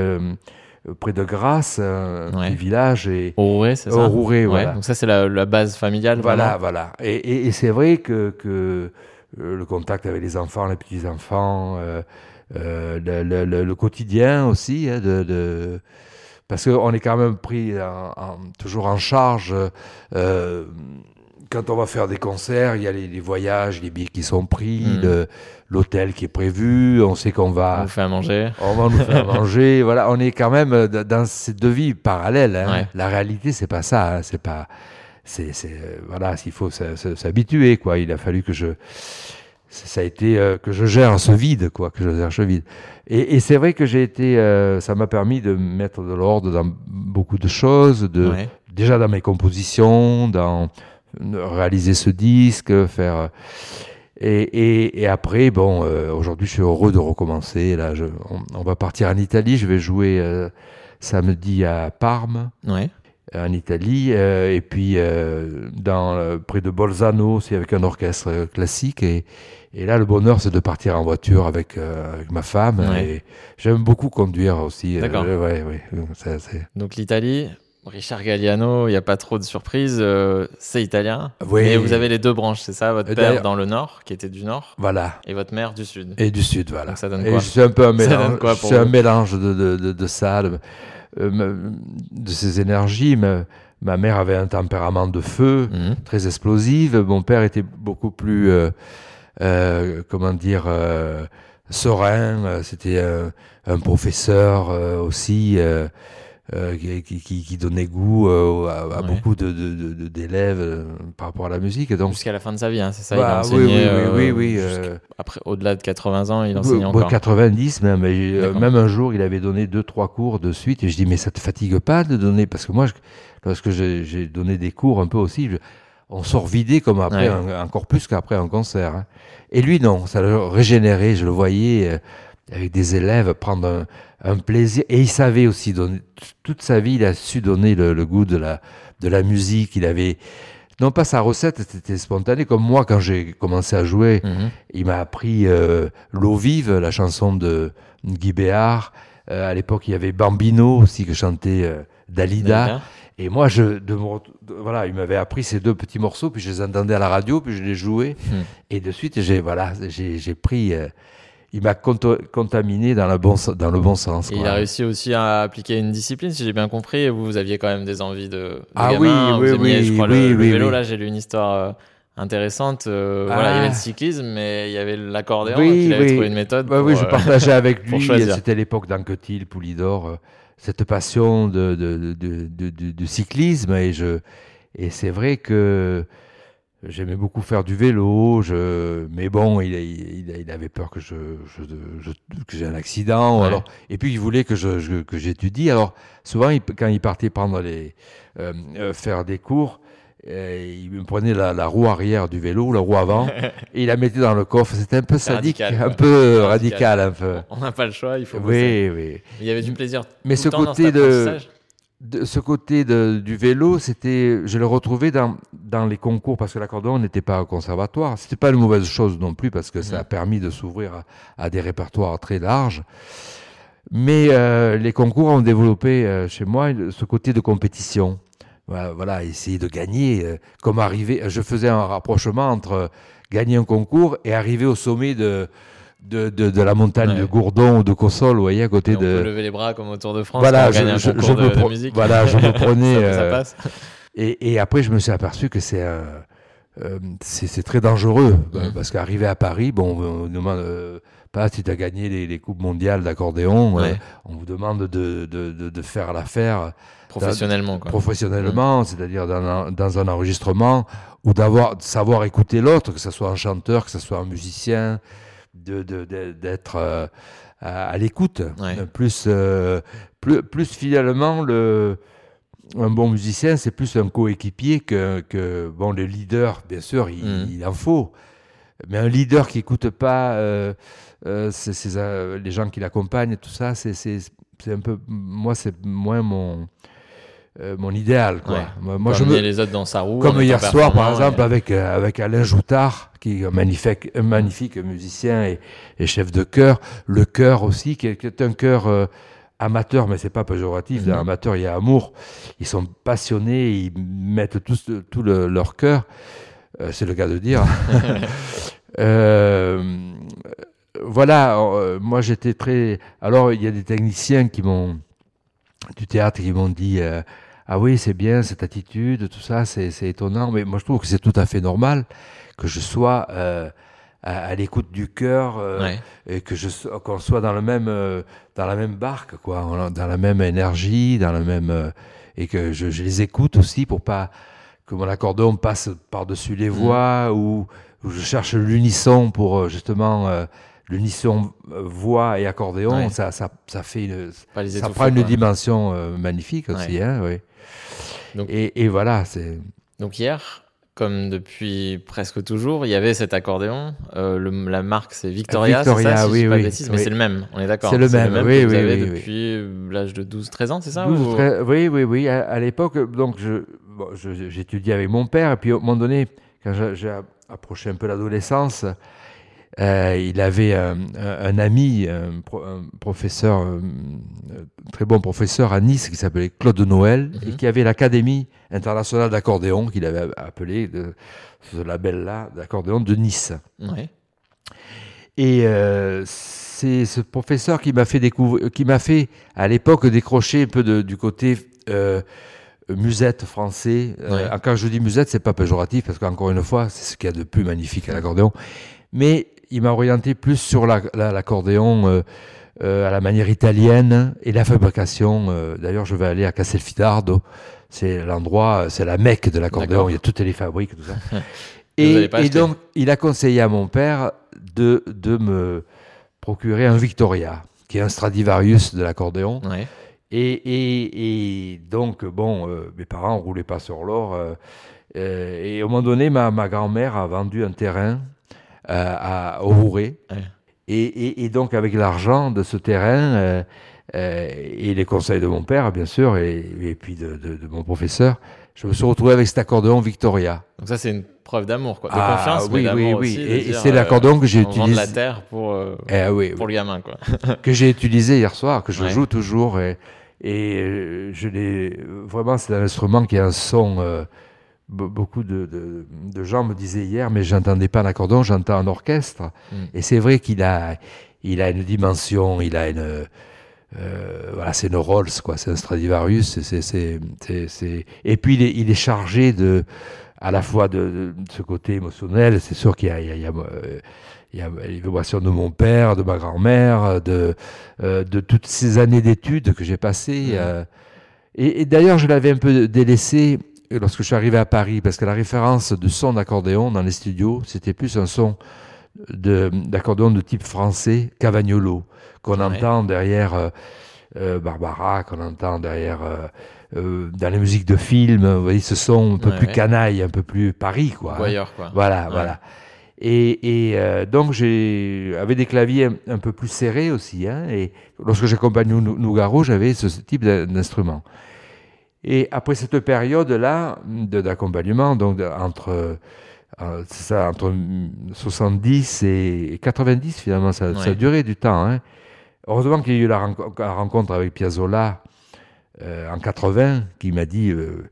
près de Grasse, un petit village. Et, au Rouret, c'est ça? Au voilà. Donc ça, c'est la, la, base familiale. Voilà, voilà. Et, et, et c'est vrai que, que euh, le contact avec les enfants, les petits-enfants, euh, euh, le, le, le, quotidien aussi, hein, de, de, parce qu'on est quand même pris en, en, toujours en charge. Euh, quand on va faire des concerts, il y a les, les voyages, les billets qui sont pris, mmh. l'hôtel qui est prévu, on sait qu'on va... On nous fait à manger. On va nous faire manger, voilà, on est quand même dans ces deux vies parallèles. Hein. Ouais. La réalité, c'est pas ça, hein. c'est pas c'est, euh, voilà, s'il faut s'habituer, quoi. Il a fallu que je, ça a été euh, que je gère ce vide, quoi, que je gère ce vide. Et, et c'est vrai que j'ai été, euh, ça m'a permis de mettre de l'ordre dans beaucoup de choses, de ouais. déjà dans mes compositions, dans réaliser ce disque, faire. Et, et, et après, bon, euh, aujourd'hui, je suis heureux de recommencer. Là, je, on, on, va partir en Italie. Je vais jouer samedi à Parme. Ouais en Italie, euh, et puis euh, dans, euh, près de Bolzano, c'est avec un orchestre classique. Et, et là, le bonheur, c'est de partir en voiture avec, avec ma femme. Ouais. Et j'aime beaucoup conduire aussi. D'accord. ouais, ouais, Donc l'Italie, Richard Galliano, il n'y a pas trop de surprises, c'est italien. Oui. Mais vous avez les deux branches, c'est ça? Votre père dans le nord, qui était du nord. Voilà. Et votre mère du sud. Et du sud, voilà. Donc ça donne quoi? Et je suis un peu un mélange. C'est un mélange de, de, de, de ça. De, euh, de ces énergies. Ma, ma, mère avait un tempérament de feu, mmh. très explosif. Mon père était beaucoup plus, euh, euh, comment dire, serein. C'était un professeur aussi. Euh, qui, qui, qui, donnait goût euh, à, à ouais. beaucoup de, de, d'élèves euh, par rapport à la musique. Donc jusqu'à la fin de sa vie, hein, c'est ça. Bah, il a enseigné, oui, oui, oui, oui après, au-delà de 80 ans, il enseignait oui, encore. 90 même. même un jour, il avait donné deux, trois cours de suite, et je dis mais ça te fatigue pas de donner? Parce que moi, je, lorsque j'ai, j'ai donné des cours un peu aussi. Je, on sort vidé comme après, ouais. un, encore plus qu'après un concert. Hein. Et lui, non, ça le régénérait, je le voyais avec des élèves prendre un, un, plaisir. Et il savait aussi donner, toute sa vie, il a su donner le, le goût de la, de la musique. Il avait, non pas sa recette, c'était spontané, comme moi quand j'ai commencé à jouer. Mmh. -hmm. Il m'a appris euh, L'eau vive, la chanson de Guy Béard. Euh, à l'époque, il y avait Bambino aussi que chantait euh, Dalida. Et moi, je, de, de, voilà, il m'avait appris ces deux petits morceaux, puis je les entendais à la radio, puis je les jouais. Mmh. Et de suite, j'ai voilà, j'ai pris il m'a contaminé dans le bon, dans le bon sens. Et il a réussi aussi à appliquer une discipline, si j'ai bien compris. Vous, vous aviez quand même des envies de, de ah gamin, oui, oui, aimiez, oui, je crois, oui, le, oui, le vélo. oui. Là, j'ai lu une histoire euh, intéressante. Euh, Ah. Voilà, il y avait le cyclisme, mais il y avait l'accordéon. Oui, il avait oui. trouvé une méthode. Bah pour, oui, je euh, partageais avec lui, c'était l'époque d'Anquetil, Poulidor, euh, cette passion de, de, de, de, cyclisme. Et, je, et c'est vrai que j'aimais beaucoup faire du vélo, je, mais bon, il, il, il avait peur que je, je, je- que j'ai un accident. Ouais. Alors, et puis, il voulait que je, que j'étudie. Alors, souvent, il- quand il partait prendre les, euh, euh, faire des cours, euh, il me prenait la, la roue arrière du vélo, la roue avant, et il la mettait dans le coffre. C'était un peu sadique, radical, un peu radical, un peu. On n'a pas le choix, il faut. bosser. Oui, oui. Il y avait du plaisir. Mais tout ce le temps dans côté cet de- De, ce côté de, du vélo, c'était, je le retrouvais dans, dans les concours parce que l'accordéon n'était pas au conservatoire. C'était pas une mauvaise chose non plus parce que ça a permis de s'ouvrir à, à des répertoires très larges. Mais euh, les concours ont développé euh, chez moi ce côté de compétition. Voilà, voilà, essayer de gagner. euh, comme arriver, je faisais un rapprochement entre gagner un concours et arriver au sommet de, de, de, de la montagne Ouais. de Gourdon ou de Cossol, vous voyez, à côté Et on de. peut lever les bras comme au Tour de France. Voilà, on je, un je, concours je de, me de pro- musique. voilà, je me prenais. ça, ça euh, passe. et, et après, je me suis aperçu que c'est un, euh, c'est très dangereux euh, parce qu'arriver à Paris, bon, on vous demande euh, pas si tu as gagné les, les coupes mondiales d'accordéon, euh, on vous demande de, de, de, de faire l'affaire Professionnellement, quoi. professionnellement, c'est-à-dire dans, un- dans un enregistrement ou d'avoir de savoir écouter l'autre, que ce soit un chanteur, que ce soit un musicien, d'être euh, à, l'écoute. Ouais. Plus, euh, plus, plus finalement, le, un bon musicien, c'est plus un coéquipier que, que, bon, le leader, bien sûr, il, il en faut. Mais un leader qui écoute pas euh, euh, euh, les gens qui l'accompagnent, tout ça, c'est, c'est, c'est un peu, moi, c'est moins mon, euh, mon idéal, quoi. Ouais. Moi, moi, je me, les autres dans sa roue. comme hier soir, par exemple, et- avec, euh, avec Alain Joutard, qui est un magnifique, un magnifique musicien et, et chef de chœur. Le chœur aussi, qui est, qui est un chœur euh, amateur, mais c'est pas péjoratif. Dans amateur, il y a amour. Ils sont passionnés, ils mettent tout le- leur cœur. C'est le cas de dire. Voilà, moi j'étais très. Alors, il y a des techniciens qui m'ont. Du théâtre qui m'ont dit. euh, ah oui, c'est bien cette attitude, tout ça, c'est c'est étonnant, mais moi je trouve que c'est tout à fait normal que je sois euh, à, à l'écoute du cœur euh, Ouais. et que je qu'on soit dans le même dans la même barque, quoi, dans la même énergie, dans le même et que je, je les écoute aussi pour pas que mon accordéon passe par-dessus les Mhm. voix ou, ou je cherche l'unisson pour justement l'unisson euh, voix et accordéon, Ouais. ça, ça, ça fait une, ça prend une dimension euh, magnifique aussi, hein, oui. Donc- Et, et voilà, c'est Donc hier, comme depuis presque toujours, il y avait cet accordéon. Euh, le- la marque, c'est Victoria, Victoria, ça, si oui, dis pas de oui, bêtises, mais oui. c'est le même, on est d'accord. C'est le même, oui, que vous oui, avez oui, oui. depuis l'âge de 12-13 ans, c'est ça 12 ou ou- 13 oui, oui, oui. À, à l'époque, donc, je, bon, j'étudiais avec mon père, et puis, à un moment donné, quand j'ai approché un peu l'adolescence, euh, il avait un, un- ami, un, pro- un professeur, euh, un très bon professeur à Nice, qui s'appelait Claude Noël, Mhm. et qui avait l'Académie internationale d'accordéon, qu'il avait appelé de, ce label-là d'accordéon de Nice. Et euh, c'est ce professeur qui m'a fait découvrir, qui m'a fait à l'époque décrocher un peu de- du côté euh, musette français. Euh, quand je dis musette, c'est pas péjoratif parce qu'encore une fois, c'est ce qu'il y a de plus magnifique à l'accordéon. Mais il m'a orienté plus sur la- la- l'accordéon euh, euh, à la manière italienne et la fabrication. euh, D'ailleurs, je vais aller à Castelfidardo. C'est l'endroit, c'est la mecque de l'accordéon. Il y a toutes les fabriques, tout ça. Et, et donc, il a conseillé à mon père de, de me procurer un Victoria, qui est un Stradivarius de l'accordéon. Ouais. Et, et, et donc, bon, euh, mes parents ne roulaient pas sur l'or. euh, euh, et au moment donné, ma, ma grand-mère a vendu un terrain à, au Rouret. Ouais. Et, et, et donc, avec l'argent de ce terrain euh, euh, et les conseils de mon père, bien sûr, et, et puis de, de- de mon professeur, je me suis retrouvé avec cet accordéon Victoria. Donc ça, c'est une preuve d'amour, quoi. De Ah, confiance, oui, mais oui, oui. aussi. Et- c'est l'accordéon que j'ai de la utilisé. terre pour, euh, Eh oui, pour le gamin, quoi. que j'ai utilisé hier soir, que je Ouais. joue toujours. Et, et euh, je l'ai vraiment, c'est un instrument qui a un son. euh, beaucoup de, de- de gens me disaient hier, mais j'entendais pas un accordéon, j'entends un orchestre. Mm. Et c'est vrai qu'il a, il a une dimension, il a une. euh, voilà, c'est une Rolls, quoi. C'est un Stradivarius. c'est- c'est- c'est- c'est- c'est- Et puis il est, il est chargé de, à la fois de, de ce côté émotionnel. C'est sûr qu'il y a, il y a- il y a, euh, il y a les vibrations de mon père, de ma grand-mère, de, euh, de toutes ces années d'études que j'ai passées. Mhm. euh. et et d'ailleurs, je l'avais un peu délaissé lorsque je suis arrivé à Paris, parce que la référence de son d'accordéon dans les studios, c'était plus un son d'accordéon de, type français, Cavagnolo, qu'on Ouais. entend derrière euh, euh, Barbara, qu'on entend derrière euh, dans les musiques de films. Vous voyez, ce son un peu Ouais, plus ouais. canaille, un peu plus Paris, quoi. Ou hein. quoi. Voilà, voilà. Et, et, donc, avec des claviers un, un peu plus serrés aussi. Hein, et lorsque j'accompagne Nou- Nougaro, j'avais ce, type d'in- d'instrument. Et après cette période-là de- d'accompagnement, donc entre, euh, c'est ça, entre mm, 70 et 90, finalement, ça, ça a duré du temps. Hein. Heureusement qu'il y a eu la, renco- la rencontre avec Piazzolla euh, en 80, qui m'a dit, euh,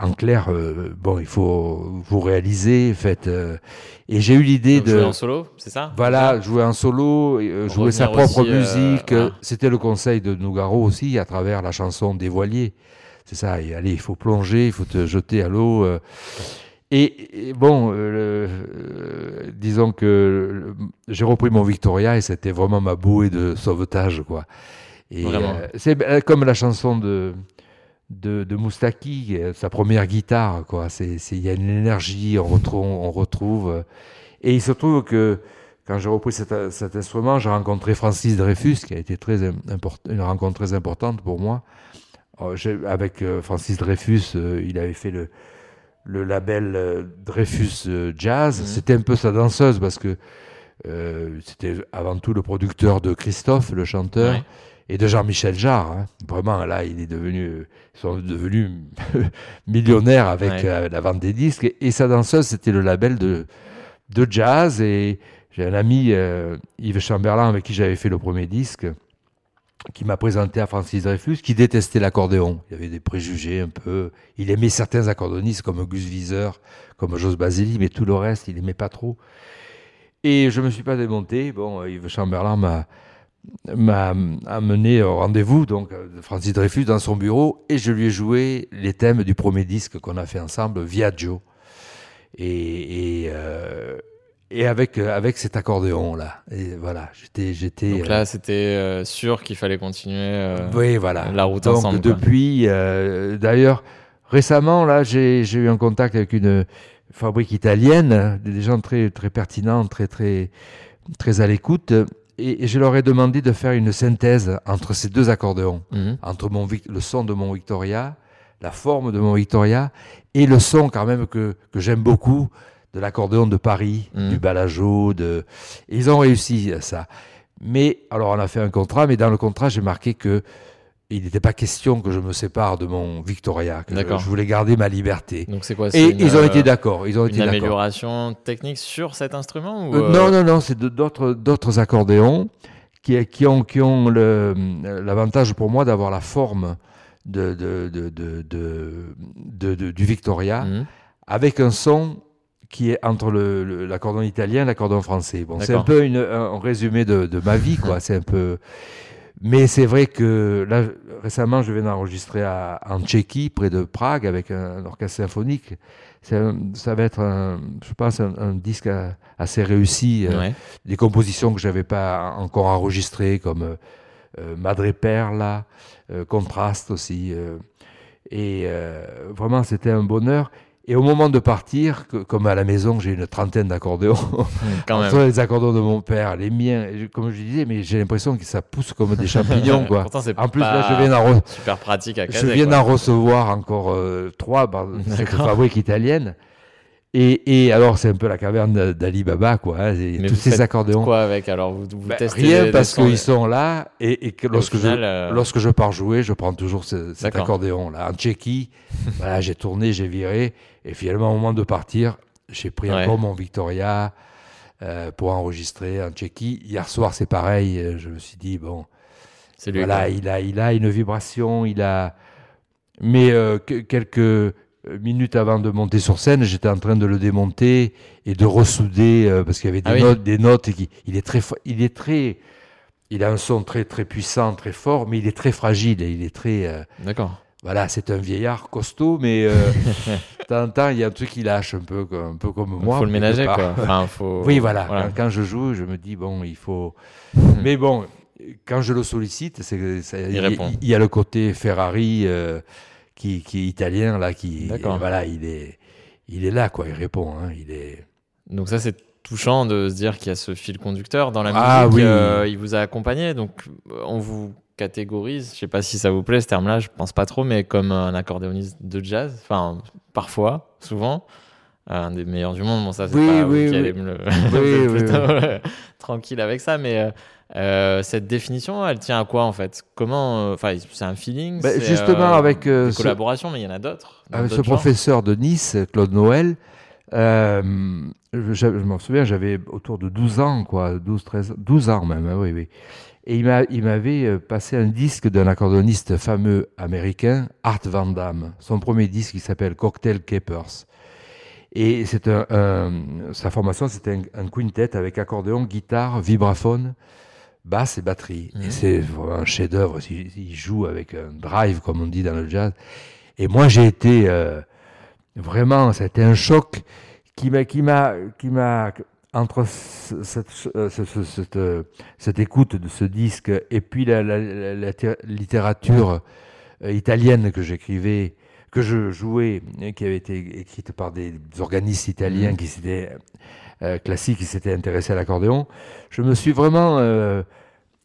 en clair, euh, bon, il faut vous réaliser, faites. euh, et j'ai eu l'idée de. jouer en solo, c'est ça? Voilà, jouer en solo, euh, jouer sa propre aussi, euh, musique. voilà. C'était le conseil de Nougaro aussi, à travers la chanson des voiliers. C'est ça, et allez, il faut plonger, il faut te jeter à l'eau. euh. Et, et bon, euh, euh, disons que j'ai repris mon Victoria et c'était vraiment ma bouée de sauvetage, quoi. Et Vraiment. euh, c'est comme la chanson de de, de Moustaki, sa première guitare, quoi. Il y a une énergie, on retrouve, on retrouve. Et il se trouve que quand j'ai repris cet, cet instrument, j'ai rencontré Francis Dreyfus, qui a été très une rencontre très importante pour moi. Euh, avec euh, Francis Dreyfus, euh, il avait fait le, le label Dreyfus Jazz. Mhm. C'était un peu sa danseuse parce que c'était avant tout le producteur de Christophe, le chanteur, et de Jean-Michel Jarre. Hein. Vraiment, là, il est devenu, ils sont devenus millionnaires avec la vente des disques. Et, sa danseuse, c'était le label de, de jazz. Et j'ai un ami, Yves Chamberlain, avec qui j'avais fait le premier disque qui m'a présenté à Francis Dreyfus, qui détestait l'accordéon. Il avait des préjugés un peu. Il aimait certains accordéonistes comme Gus Wieser, comme Jos Basili, mais tout le reste, il n'aimait pas trop. Et je ne me suis pas démonté. Bon, Yves Chamberlain m'a amené au rendez-vous donc Francis Dreyfus dans son bureau et je lui ai joué les thèmes du premier disque qu'on a fait ensemble, Viaggio. Et, et, euh, et avec, euh, avec cet accordéon-là. Et voilà, j'étais. j'étais Donc là, euh, c'était euh, sûr qu'il fallait continuer oui, voilà. la route Donc, ensemble. Depuis, d'ailleurs, récemment, là, j'ai eu un contact avec une fabrique italienne, des gens très, très pertinents, très, très, très à l'écoute. Et, je leur ai demandé de faire une synthèse entre ces deux accordéons, mhm. entre mon, le son de mon Victoria, la forme de mon Victoria, et le son quand même que, que j'aime beaucoup, de l'accordéon de Paris, mmh. du Balajo. De... ils ont réussi à ça. Mais, alors on a fait un contrat, mais dans le contrat, j'ai marqué que il n'était pas question que je me sépare de mon Victoria, que je, voulais garder ma liberté. Donc c'est quoi Et ils ont été d'accord. Ils ont une amélioration technique sur cet instrument ou euh, Non, non, non, c'est d'autres d'autres accordéons qui, qui ont, qui ont l'avantage pour moi d'avoir la forme de, de, de, du Victoria, mmh. avec un son qui est entre l'accordon italien et l'accordon français. Bon, c'est un peu une, un résumé de, de ma vie, quoi. c'est un peu. Mais c'est vrai que là, récemment, je viens d'enregistrer en Tchéquie, près de Prague, avec un, orchestre symphonique. ça va être, un, je pense, un, disque assez réussi. Euh, des compositions que j'avais pas encore enregistrées, comme euh, Madre Perla, euh, Contraste aussi. Euh, et vraiment, c'était un bonheur. Et au moment de partir, comme à la maison, j'ai une trentaine d'accordéons, entre les accordéons de mon père, les miens, comme je disais, mais j'ai l'impression que ça pousse comme des champignons. quoi. en plus, là, je viens super pratique à Je viens d'en recevoir encore euh, trois par cette fabrique italienne. Et, et, alors, c'est un peu la caverne d'Ali Baba, quoi. Hein, Mais tous ces accordéons. Quoi avec alors vous, vous bah, testez Rien parce qu'ils sont là et, et que lorsque, je, euh, lorsque je pars jouer, je prends toujours cet accordéon là. En Tchéquie, voilà, j'ai tourné, j'ai viré et finalement au moment de partir, j'ai pris encore mon Victoria euh, pour enregistrer en Tchéquie. Hier soir, c'est pareil. Euh, je me suis dit bon, lui, voilà, il a, il a une vibration, il a. Mais euh, quelques minutes avant de monter sur scène, j'étais en train de le démonter et de ressouder euh, parce qu'il y avait des ah notes, des notes et qui, il est très, il est très, il a un son très très puissant, très fort, mais il est très fragile et il est très. Euh, D'accord. Voilà, c'est un vieillard costaud, mais euh, de temps en temps, il y a un truc qui lâche un peu, un peu comme moi. Il faut le ménager, quoi. Enfin, faut... Oui, voilà. Quand, je joue, je me dis bon, il faut. mais bon, quand je le sollicite, c'est il, il, y a le côté Ferrari qui, qui, est italien, là, qui, voilà, il est, il est là, quoi, il répond, hein, il est... Donc ça, c'est touchant de se dire qu'il y a ce fil conducteur dans la ah musique, euh, il vous a accompagné, donc on vous catégorise, je sais pas si ça vous plaît ce terme-là, je pense pas trop, mais comme un accordéoniste de jazz, enfin, parfois, souvent, un des meilleurs du monde, bon ça c'est oui, pas oui, vous qui allez me le... tranquille avec ça, mais... Euh, euh, cette définition, elle tient à quoi en fait? Comment euh, Enfin, c'est un feeling. Bah, justement, euh, avec des collaborations, mais il y en a d'autres. Avec ce professeur de Nice, Claude Noël, je, je m'en souviens, j'avais autour de 12 ans, quoi, 12, 13, 12 ans même, hein, oui, oui. Et il m'avait passé un disque d'un accordoniste fameux américain, Art Van Damme. Son premier disque, il s'appelle Cocktail Capers. Et c'est un, sa formation, c'était un, un, quintet avec accordéon, guitare, vibraphone basse et batterie. Et mmh. c'est vraiment un chef-d'œuvre. Il, joue avec un drive, comme on dit dans le jazz. Et moi, j'ai été euh, vraiment, été un choc qui m'a, qui m'a, qui m'a entre cette, cette, cette, écoute de ce disque et puis la, la, littérature euh, italienne que j'écrivais, que je jouais, qui avait été écrite par des organistes italiens mmh. qui s'étaient euh, classique qui s'était intéressé à l'accordéon, je me suis vraiment euh,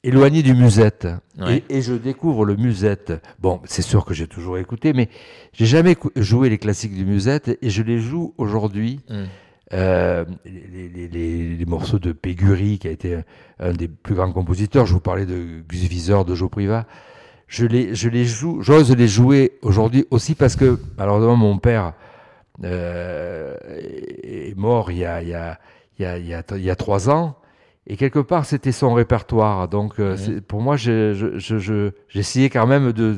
éloigné du musette. Ouais. Et, et je découvre le musette. Bon, c'est sûr que j'ai toujours écouté, mais j'ai jamais joué les classiques du musette et je les joue aujourd'hui. Mm. Euh, les, les- les- les morceaux de Pégury, qui a été un, des plus grands compositeurs, je vous parlais de Gus Viseur, de Joe Privat, je les, je les joue, j'ose les jouer aujourd'hui aussi parce que, malheureusement, mon père euh, est mort il y a, il y, a, il y, a, il y, a, il y a trois ans, et quelque part, c'était son répertoire. Donc, euh, pour moi, je- je- je- je- j'essayais quand même de,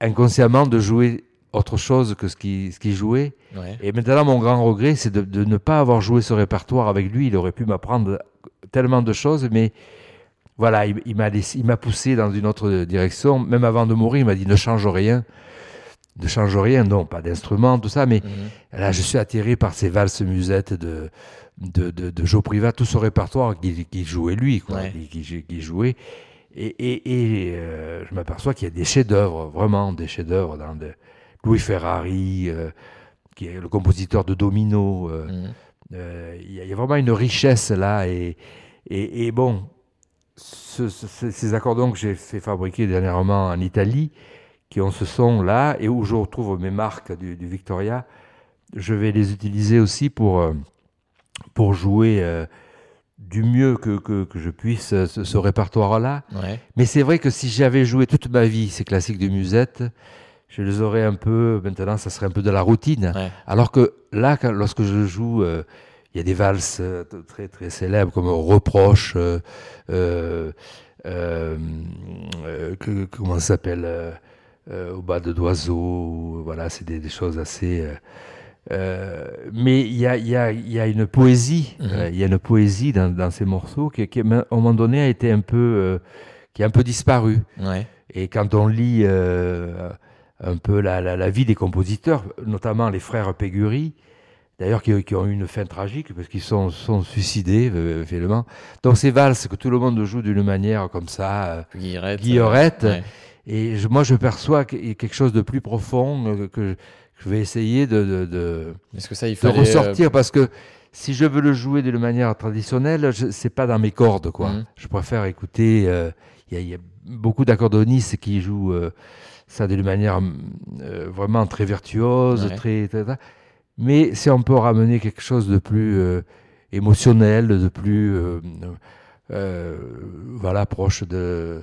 inconsciemment de jouer autre chose que ce qu'il ce qu'il jouait. Ouais. Et maintenant, mon grand regret, c'est de, de ne pas avoir joué ce répertoire avec lui. Il aurait pu m'apprendre tellement de choses, mais voilà, il, il m'a poussé dans une autre direction. Même avant de mourir, il m'a dit ne change rien. Ne change rien, non, pas d'instrument, tout ça, mais Mhm. là, je suis attiré par ces valses musettes de, de, de, de Joe Privat, tout ce répertoire qu'il jouait lui, quoi, Ouais. qu'il jouait. Et, et, et, euh, je m'aperçois qu'il y a des chefs-d'œuvre, vraiment des chefs-d'œuvre dans de, Louis Ferrari, euh, qui est le compositeur de Domino. euh, Mhm. euh, Il y, a- il y a vraiment une richesse là. Et, et, et bon, ce- ce- ce- ces accordons que j'ai fait fabriquer dernièrement en Italie, qui ont ce son là, et où je retrouve mes marques du, du Victoria, je vais les utiliser aussi pour, pour jouer euh, du mieux que, que, que je puisse ce, ce répertoire-là. Ouais. Mais c'est vrai que si j'avais joué toute ma vie ces classiques de musette, je les aurais un peu, maintenant ça serait un peu de la routine. Ouais. Alors que là, quand- lorsque je joue, euh, il y a des valses euh, très très célèbres comme Reproche, euh, que- comment ça s'appelle Au bas de d'oiseau, voilà, c'est des, des choses assez. mais il y a, y, a, y a une poésie, Mhm. il y a une poésie dans, dans ces morceaux qui, qui, à un moment donné, a été un peu, qui a un peu disparu. Ouais. Et quand on lit euh, un peu la, la- la vie des compositeurs, notamment les frères Pégury, d'ailleurs qui, qui ont eu une fin tragique parce qu'ils sont, sont suicidés euh, finalement. Donc ces valses que tout le monde joue d'une manière comme ça, euh, Guillerette. Guillerette. euh, ouais. et je- moi je perçois quelque chose de plus profond euh, que je vais essayer de, de, de- Est-ce que ça, il de fallait. euh, ressortir parce que si je veux le jouer d'une manière traditionnelle, c'est pas dans mes cordes quoi. Mhm. Je préfère écouter. euh, Il y, a- il y a beaucoup d'accordonistes qui jouent euh, ça d'une manière euh, vraiment très virtuose, Ouais. très, très- très- Mais si on peut ramener quelque chose de plus euh, émotionnel, de plus euh, voilà proche de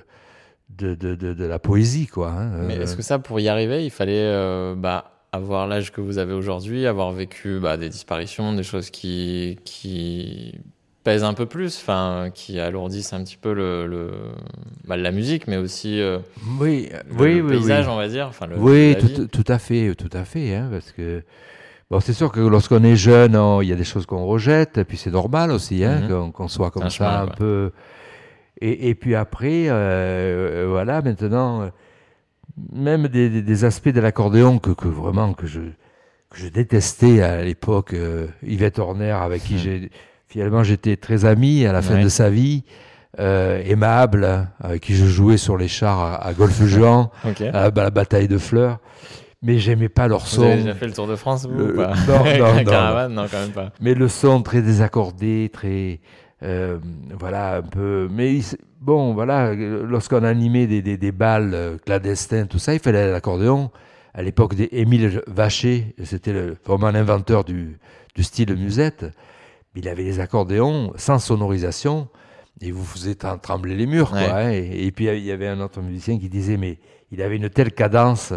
de, de, de, de la poésie quoi. hein. Mais est-ce que ça, pour y arriver, il fallait bah, avoir l'âge que vous avez aujourd'hui, avoir vécu bah, des disparitions, des choses qui, qui pèsent un peu plus, enfin, qui alourdissent un petit peu le, le- bah, la musique, mais aussi euh, oui, le, oui, le oui, paysage, oui. on va dire. Enfin, le, Oui, tout, à fait, tout à fait, hein, parce que bon, c'est sûr que lorsqu'on est jeune, il y a des choses qu'on rejette, et puis c'est normal aussi, hein, Mhm. qu'on soit comme un ça, chemin, un peu. Et, et puis après, euh, euh, voilà, maintenant, euh, même des, des- des aspects de l'accordéon que, que vraiment que je que je détestais à l'époque, euh, Yvette Horner, avec qui Mhm. j'ai finalement j'étais très ami à la fin Ouais. de sa vie, euh, aimable, avec qui je jouais sur les chars à, à golf géant Ok. à la, la bataille de fleurs, mais j'aimais pas leur Vous avez son. déjà fait le tour de France, vous Le- ou pas non, caravane, non, quand même pas. Mais le son très désaccordé, très euh, voilà un peu. Mais bon, voilà, lorsqu'on animait des, des, des balles euh, clandestins, tout ça, il fallait l'accordéon. À l'époque d'Émile Vacher, c'était le- vraiment l'inventeur du, du style musette. Il avait des accordéons sans sonorisation et vous faisiez trem- trembler les murs. Ouais. Quoi, hein. et, et puis il y avait un autre musicien qui disait mais il avait une telle cadence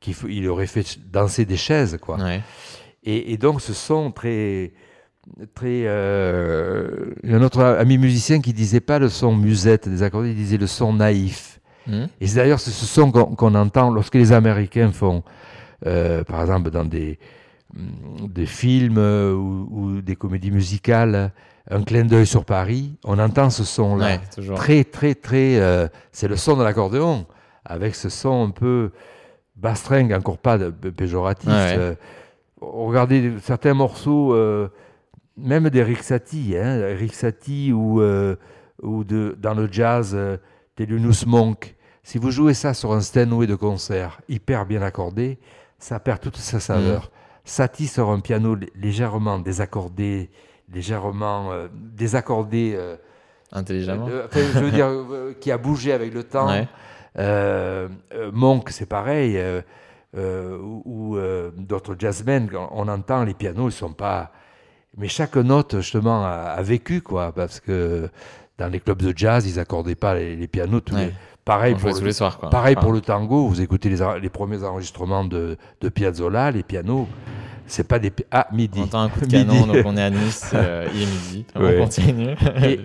qu'il il aurait fait danser des chaises. Quoi. Ouais. Et, et donc ce son très très euh, il y a un autre ami musicien qui disait pas le son musette des accordés, il disait le son naïf. Hmm. Et c'est d'ailleurs ce son qu'on entend lorsque les Américains font, euh, par exemple dans des des films euh, ou, ou des comédies musicales, un clin d'œil sur Paris, on entend ce son-là. Ouais, très très très euh, c'est le son de l'accordéon avec ce son un peu bastringue encore pas de, péjoratif Ouais, euh, regardez certains morceaux euh, même d'Eric Satie hein, Eric Satie ou ou de dans le jazz Thelonious Monk. Si vous jouez ça sur un Steinway de concert hyper bien accordé ça perd toute sa saveur Satie sur un piano lé- légèrement désaccordé légèrement euh, désaccordé. euh, Intelligemment. euh, enfin, je veux dire, qui a bougé avec le temps. Ouais. Monk, c'est pareil. ou d'autres jazzmen, on, on entend les pianos, ils sont pas. Mais chaque note, justement, a, a vécu, quoi. Parce que dans les clubs de jazz, ils accordaient pas les, les pianos. Tous Ouais. les- Pareil, On jouait pour tous le, les soirs, quoi. pareil Enfin, pour le tango, vous écoutez les, premiers enregistrements de, de Piazzolla, les pianos, c'est pas des. Ah, midi. On entend un coup de Midi. canon, donc on est à Nice, euh, il est midi. Ouais. On continue.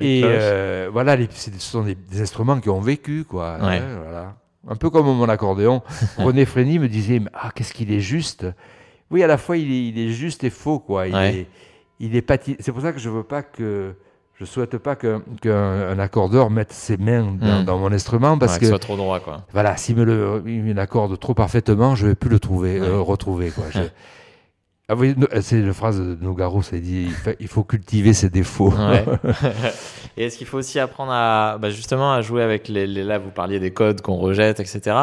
Et, euh, voilà, les- ce sont des, des instruments qui ont vécu, quoi. Ouais. hein, voilà. Un peu comme mon accordéon. René Frény me disait, mais, ah, qu'est-ce qu'il est juste. Oui, à la fois, il est, il est juste et faux, quoi. Il Ouais. est, il est C'est pour ça que je veux pas que, je souhaite pas que- qu'un un accordeur mette ses mains dans, Mm. dans mon instrument parce Ouais, que, ce soit trop droit, quoi. voilà, s'il me le, il me l'accorde trop parfaitement, je vais plus le trouver, Ouais. euh, retrouver, quoi. Je- Ah oui, c'est la phrase de Nougaro, ça dit, il faut cultiver ses défauts. Ouais. Et est-ce qu'il faut aussi apprendre à, bah, justement, à jouer avec les, les- Là, vous parliez des codes qu'on rejette, etc.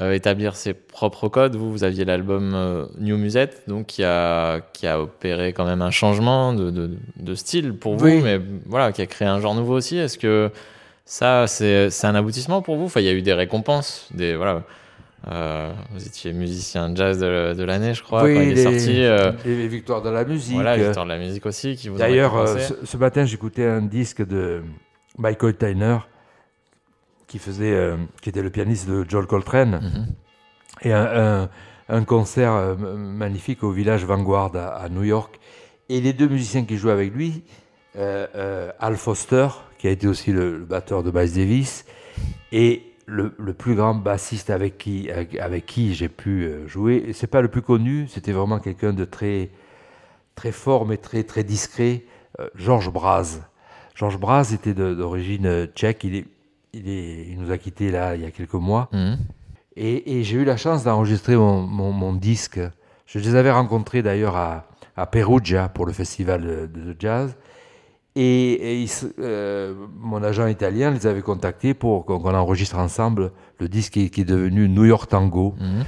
Euh, établir ses propres codes. Vous, vous aviez l'album euh, New Musette, donc qui a, qui a opéré quand même un changement de, de, de style pour vous, Oui. mais voilà, qui a créé un genre nouveau aussi. Est-ce que ça, c'est un aboutissement pour vous? Enfin, il y a eu des récompenses, des voilà. Euh, vous étiez musicien jazz de, de l'année, je crois, Oui, quand il est sorti. euh, les victoires de la musique. voilà, l'histoire de la musique aussi, D'ailleurs, ce, ce matin, j'écoutais un disque de Michael Tyner, qui faisait, euh, qui était le pianiste de Joel Coltrane, Mhm. et un, un- un concert euh, magnifique au village Vanguard à, à New York. Et les deux musiciens qui jouaient avec lui, euh, Al Foster, qui a été aussi le, le batteur de Miles Davis, et le, le plus grand bassiste avec qui, avec, avec qui j'ai pu jouer. C'est pas le plus connu, c'était vraiment quelqu'un de très, très fort, mais très, très discret, Georges Braz. Georges Braz était d'origine tchèque, il, est, il, est, il nous a quittés là il y a quelques mois. Mhm. Et, et j'ai eu la chance d'enregistrer mon, mon- mon disque. Je les avais rencontrés d'ailleurs à, à Perugia pour le festival de, de jazz. Et, et euh, mon agent italien les avait contactés pour qu'on enregistre ensemble le disque qui, qui est devenu New York Tango, Mhm.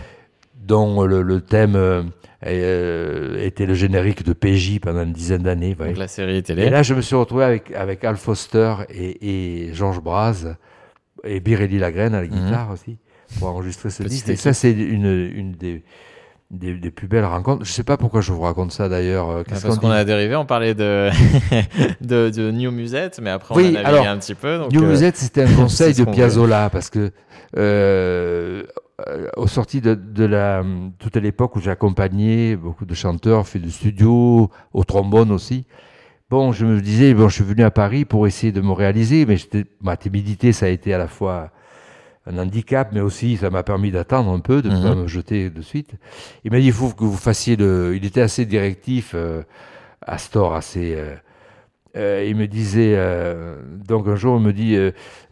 dont le, le thème euh, euh, était le générique de PJ pendant une dizaine d'années. ouais. Donc la série Et télé. là, je me suis retrouvé avec, avec Al Foster et, et Georges Braz et Birelli Lagraine à la Mhm. guitare aussi pour enregistrer ce disque. Et ça, c'est une, une des, des, des plus belles rencontres. Je sais pas pourquoi je vous raconte ça d'ailleurs. Euh, Qu'est-ce Parce qu'on dit a dérivé, on parlait de, de, de New Musette, mais après on a navigué alors, un petit peu. Donc, New euh, Musette, c'était un conseil de Piazzolla parce que euh, euh, au sorti de, de la toute l'époque où j'ai accompagné beaucoup de chanteurs, fait du studio, au trombone aussi. Bon, je me disais, bon, je suis venu à Paris pour essayer de me réaliser, mais ma timidité, ça a été à la fois un handicap, mais aussi ça m'a permis d'attendre un peu, de ne Mhm. pas me jeter de suite. Il m'a dit, il faut que vous fassiez le. Il était assez directif, euh, Astor, assez. euh, euh, il me disait, euh, donc un jour, il me dit,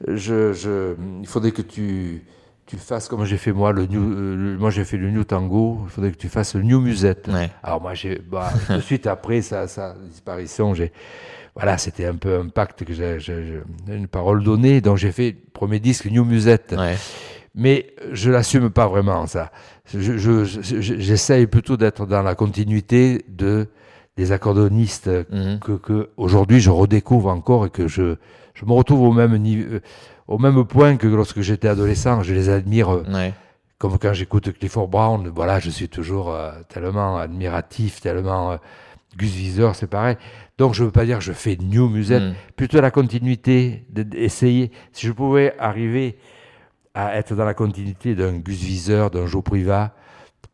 je, je, il faudrait que tu, tu fasses comme j'ai fait moi, le new, euh, le- moi j'ai fait le New Tango, il faudrait que tu fasses le New Musette. ouais. Alors moi, j'ai, bah, de suite après sa, sa disparition, j'ai, voilà, c'était un peu un pacte que j'ai, une parole donnée, donc j'ai fait le premier disque New Musette. Ouais. Mais je l'assume pas vraiment ça. Je- je- je- je- J'essaye plutôt d'être dans la continuité de des accordonistes que, que aujourd'hui je redécouvre encore et que je, je me retrouve au même niveau, au même point que lorsque j'étais adolescent. Je les admire euh, Ouais. comme quand j'écoute Clifford Brown. Voilà, je suis toujours euh, tellement admiratif, tellement euh, Gus Visor, c'est pareil. Donc je veux pas dire que je fais new musette, Mhm. plutôt la continuité, d'essayer. Si je pouvais arriver à être dans la continuité d'un Gus Viseur, d'un Joe Priva,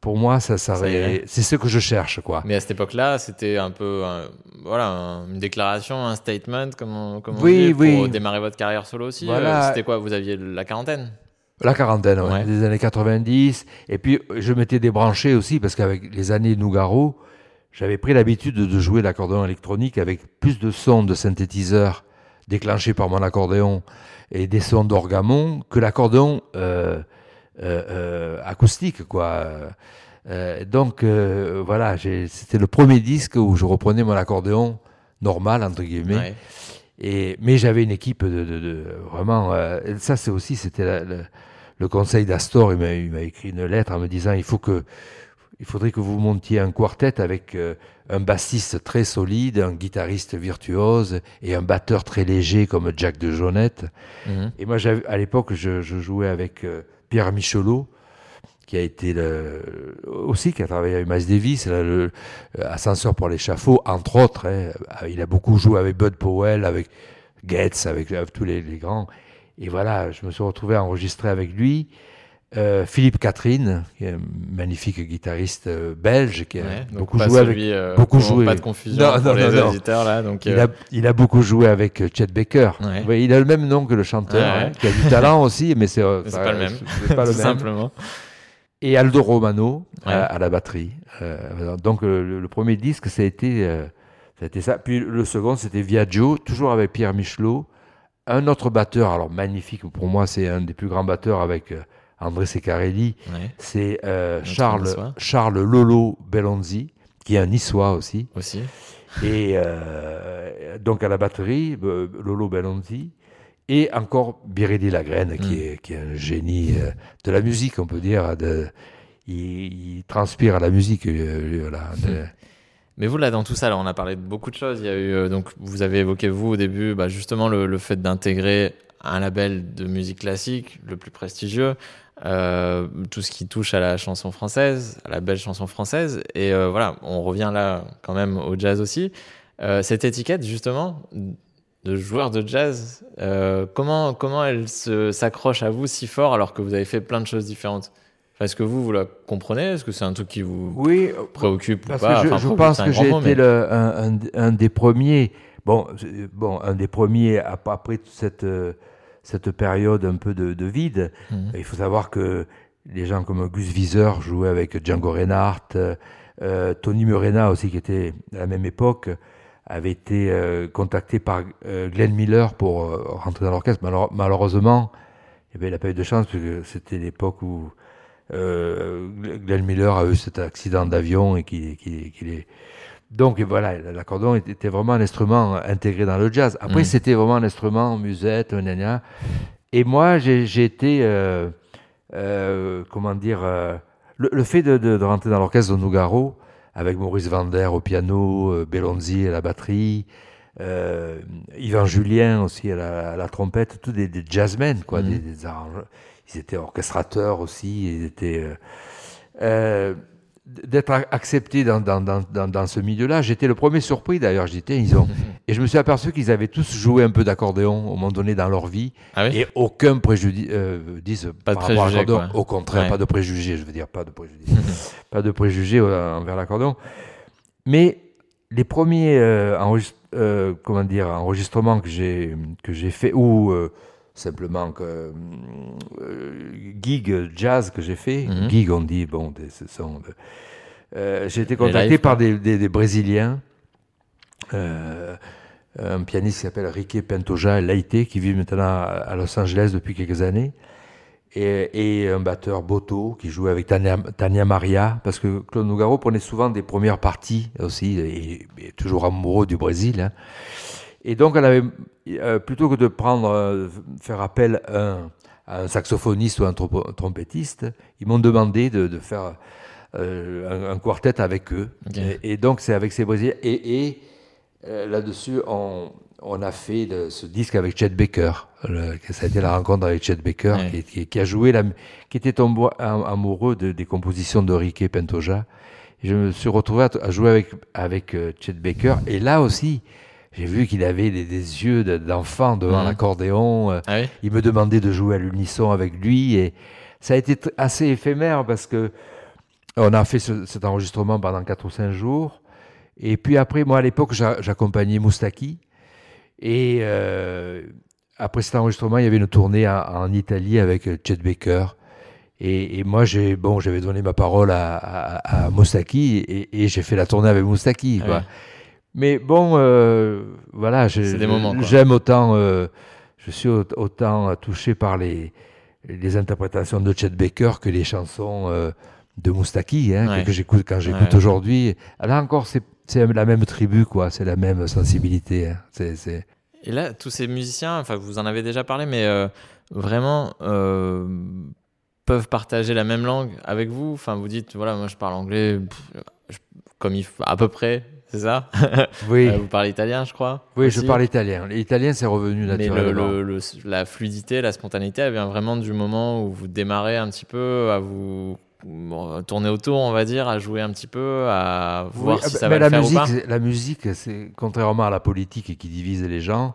pour moi, ça. C'est ce que je cherche, quoi. Mais à cette époque-là, c'était un peu un- voilà, un- une déclaration, un statement, comme on, comme on Oui, dit, pour démarrer votre carrière solo aussi. Voilà. Euh, C'était quoi? Vous aviez la quarantaine? La quarantaine, ouais, Ouais. des années 90. Et puis, je m'étais débranché aussi parce qu'avec les années Nougaro, j'avais pris l'habitude de jouer l'accordéon électronique avec plus de sons de synthétiseur déclenchés par mon accordéon et des sons d'orgamon que l'accordéon euh, acoustique, quoi. Euh, donc, euh, voilà, c'était le premier disque où je reprenais mon accordéon normal, entre guillemets. Ouais. Et, mais j'avais une équipe de, de- de- vraiment. euh, ça, c'est aussi, c'était le, le conseil d'Astor. Il m'a écrit une lettre en me disant il faut que il faudrait que vous montiez un quartet avec euh, un bassiste très solide, un guitariste virtuose et un batteur très léger comme Jack de Jonette. Mhm. Et moi, à l'époque, je, je jouais avec euh, Pierre Michelot, qui a été le, aussi, qui a travaillé avec Miles Davis, le, le- Ascenseur pour l'échafaud, entre autres. hein. Il a beaucoup joué avec Bud Powell, avec Getz, avec, avec tous les, les grands. Et voilà, je me suis retrouvé à enregistrer avec lui. Euh, Philippe Catherine, qui est un magnifique guitariste euh, belge, qui a Ouais, beaucoup joué avec celui, euh, beaucoup joué. Pas de confusion Non, pour non, les non, non. auditeurs là. Donc, il, euh, a, il a beaucoup joué avec Chet Baker. Ouais. Ouais, il a le même nom que le chanteur, hein, qui a du talent aussi, mais c'est pas le même. c'est pas le tout même. simplement. Et Aldo Romano à, à la batterie. Donc le, le premier disque, ça a été, ça a été ça. Puis le second, c'était Viaggio, toujours avec Pierre Michelot. Un autre batteur, alors magnifique pour moi, c'est un des plus grands batteurs avec André Secarelli. Ouais, C'est euh, Charles. Charles Lolo Bellonzi, qui est un niçois aussi. aussi. Et euh, donc à la batterie, euh, Lolo Bellonzi. Et encore Birelli Lagraine, qui, Mm. est, qui est un génie euh, de la musique, on peut dire. De, il, il transpire à la musique. euh, de- Mais vous, là, dans tout ça, on a parlé de beaucoup de choses. Il y a eu, euh, donc, vous avez évoqué, vous, au début, bah, justement, le, le fait d'intégrer un label de musique classique, le plus prestigieux, euh, tout ce qui touche à la chanson française, à la belle chanson française. Et euh, voilà, on revient là, quand même, au jazz aussi. Euh, cette étiquette, justement, de joueur de jazz, comment, comment elle se- s'accroche à vous si fort alors que vous avez fait plein de choses différentes? Est-ce que vous, vous la comprenez? Est-ce que c'est un truc qui vous Oui, préoccupe ou pas? que je, Enfin, je préoccupe, pense que j'ai été mais- le- un, un- un des premiers. Bon, bon, un des premiers ap- après toute cette, cette période un peu de, de vide. Mhm. Il faut savoir que les gens comme Gus Wieser jouaient avec Django Reinhardt, euh, Tony Murena aussi, qui était à la même époque, avait été euh, contacté par euh, Glenn Miller pour rentrer dans l'orchestre. Malheure- malheureusement, eh ben, il n'a pas eu de chance parce que c'était l'époque où Glenn Miller a eu cet accident d'avion et qu'il qu'il- qu'il est... Donc voilà, l'accordéon était vraiment un instrument intégré dans le jazz. Après, Mhm. c'était vraiment un instrument musette, gna. Et moi, j'ai été, euh, euh, comment dire, euh, le, le fait de, de- de rentrer dans l'orchestre de Nougaro, avec Maurice Vander au piano, euh, Bellonzi à la batterie, euh, Yvan Julien aussi à la, à la trompette, tous des, des jazzmen, quoi, Mhm. des, des. Ils étaient orchestrateurs aussi, ils étaient... d'être accepté dans, dans, dans, dans, ce milieu-là. J'étais le premier surpris d'ailleurs, j'étais, ils ont... Et je me suis aperçu qu'ils avaient tous joué un peu d'accordéon au moment donné dans leur vie. Ah oui Et aucun préjudice, euh, Pas de par préjugés. Au contraire, Ouais. pas de préjugés, je veux dire, pas de préjugés. pas de préjugés euh, envers l'accordéon. Mais les premiers euh, euh, comment dire, enregistrements que j'ai, que j'ai fait, ou simplement que, euh, gig jazz que j'ai fait, Mhm. gig on dit, bon, des, ce sont de- euh, j'ai été contacté par des, des- des Brésiliens, euh, un pianiste qui s'appelle Rique Pentoja Laité, qui vit maintenant à à Los Angeles depuis quelques années, et, et un batteur Boto qui jouait avec Tania, Tania Maria, parce que Claude Nougaro prenait souvent des premières parties aussi, et, et toujours amoureux du Brésil. hein. Et donc, elle avait, euh, plutôt que de prendre, euh, faire appel à un, à un saxophoniste ou un trompo- trompettiste, ils m'ont demandé de, de faire euh, un, un quartet avec eux. Et, et donc, c'est avec ces Brésiliens. Et, et là-dessus, on, on a fait ce disque avec Chet Baker. Le- ça a été la rencontre avec Chet Baker, Ouais. qui, qui- qui a joué, la, qui était amoureux de- des compositions de Rique Pentoja. Et je me suis retrouvé à, à jouer avec, avec Chet Baker. Et là aussi, j'ai vu qu'il avait des, des yeux de- d'enfant devant Mhm. l'accordéon. euh, Ah oui il me demandait de jouer à l'unisson avec lui et ça a été assez éphémère parce que on a fait ce- cet enregistrement pendant 4 ou 5 jours. Et puis après, moi à l'époque, j'a- j'accompagnais Moustaki. Et euh, après cet enregistrement, il y avait une tournée en, en Italie avec euh, Chet Baker. Et, et moi, j'ai bon, j'avais donné ma parole à, à, à Moustaki et, et j'ai fait la tournée avec Moustaki. Ah oui. Mais bon, euh, voilà, j'aime autant, euh, je suis au- autant touché par les, les interprétations de Chet Baker que les chansons euh, de Moustaki, hein, Ouais. que, que j'écoute quand j'écoute Ouais. aujourd'hui. Là encore, c'est la même tribu, quoi. C'est la même sensibilité. hein. Et là, tous ces musiciens, enfin, vous en avez déjà parlé, mais vraiment, peuvent partager la même langue avec vous? Enfin, vous dites, voilà, moi je parle anglais comme il à peu près, c'est ça? Oui. vous parlez italien, je crois Oui, je parle italien. L'italien, c'est revenu naturellement. Mais le, la fluidité, la spontanéité, elle vient vraiment du moment où vous démarrez un petit peu à vous tourner autour, on va dire, à jouer un petit peu, à voir si ça va la faire musique, ou pas. La musique, c'est contrairement à la politique qui divise les gens.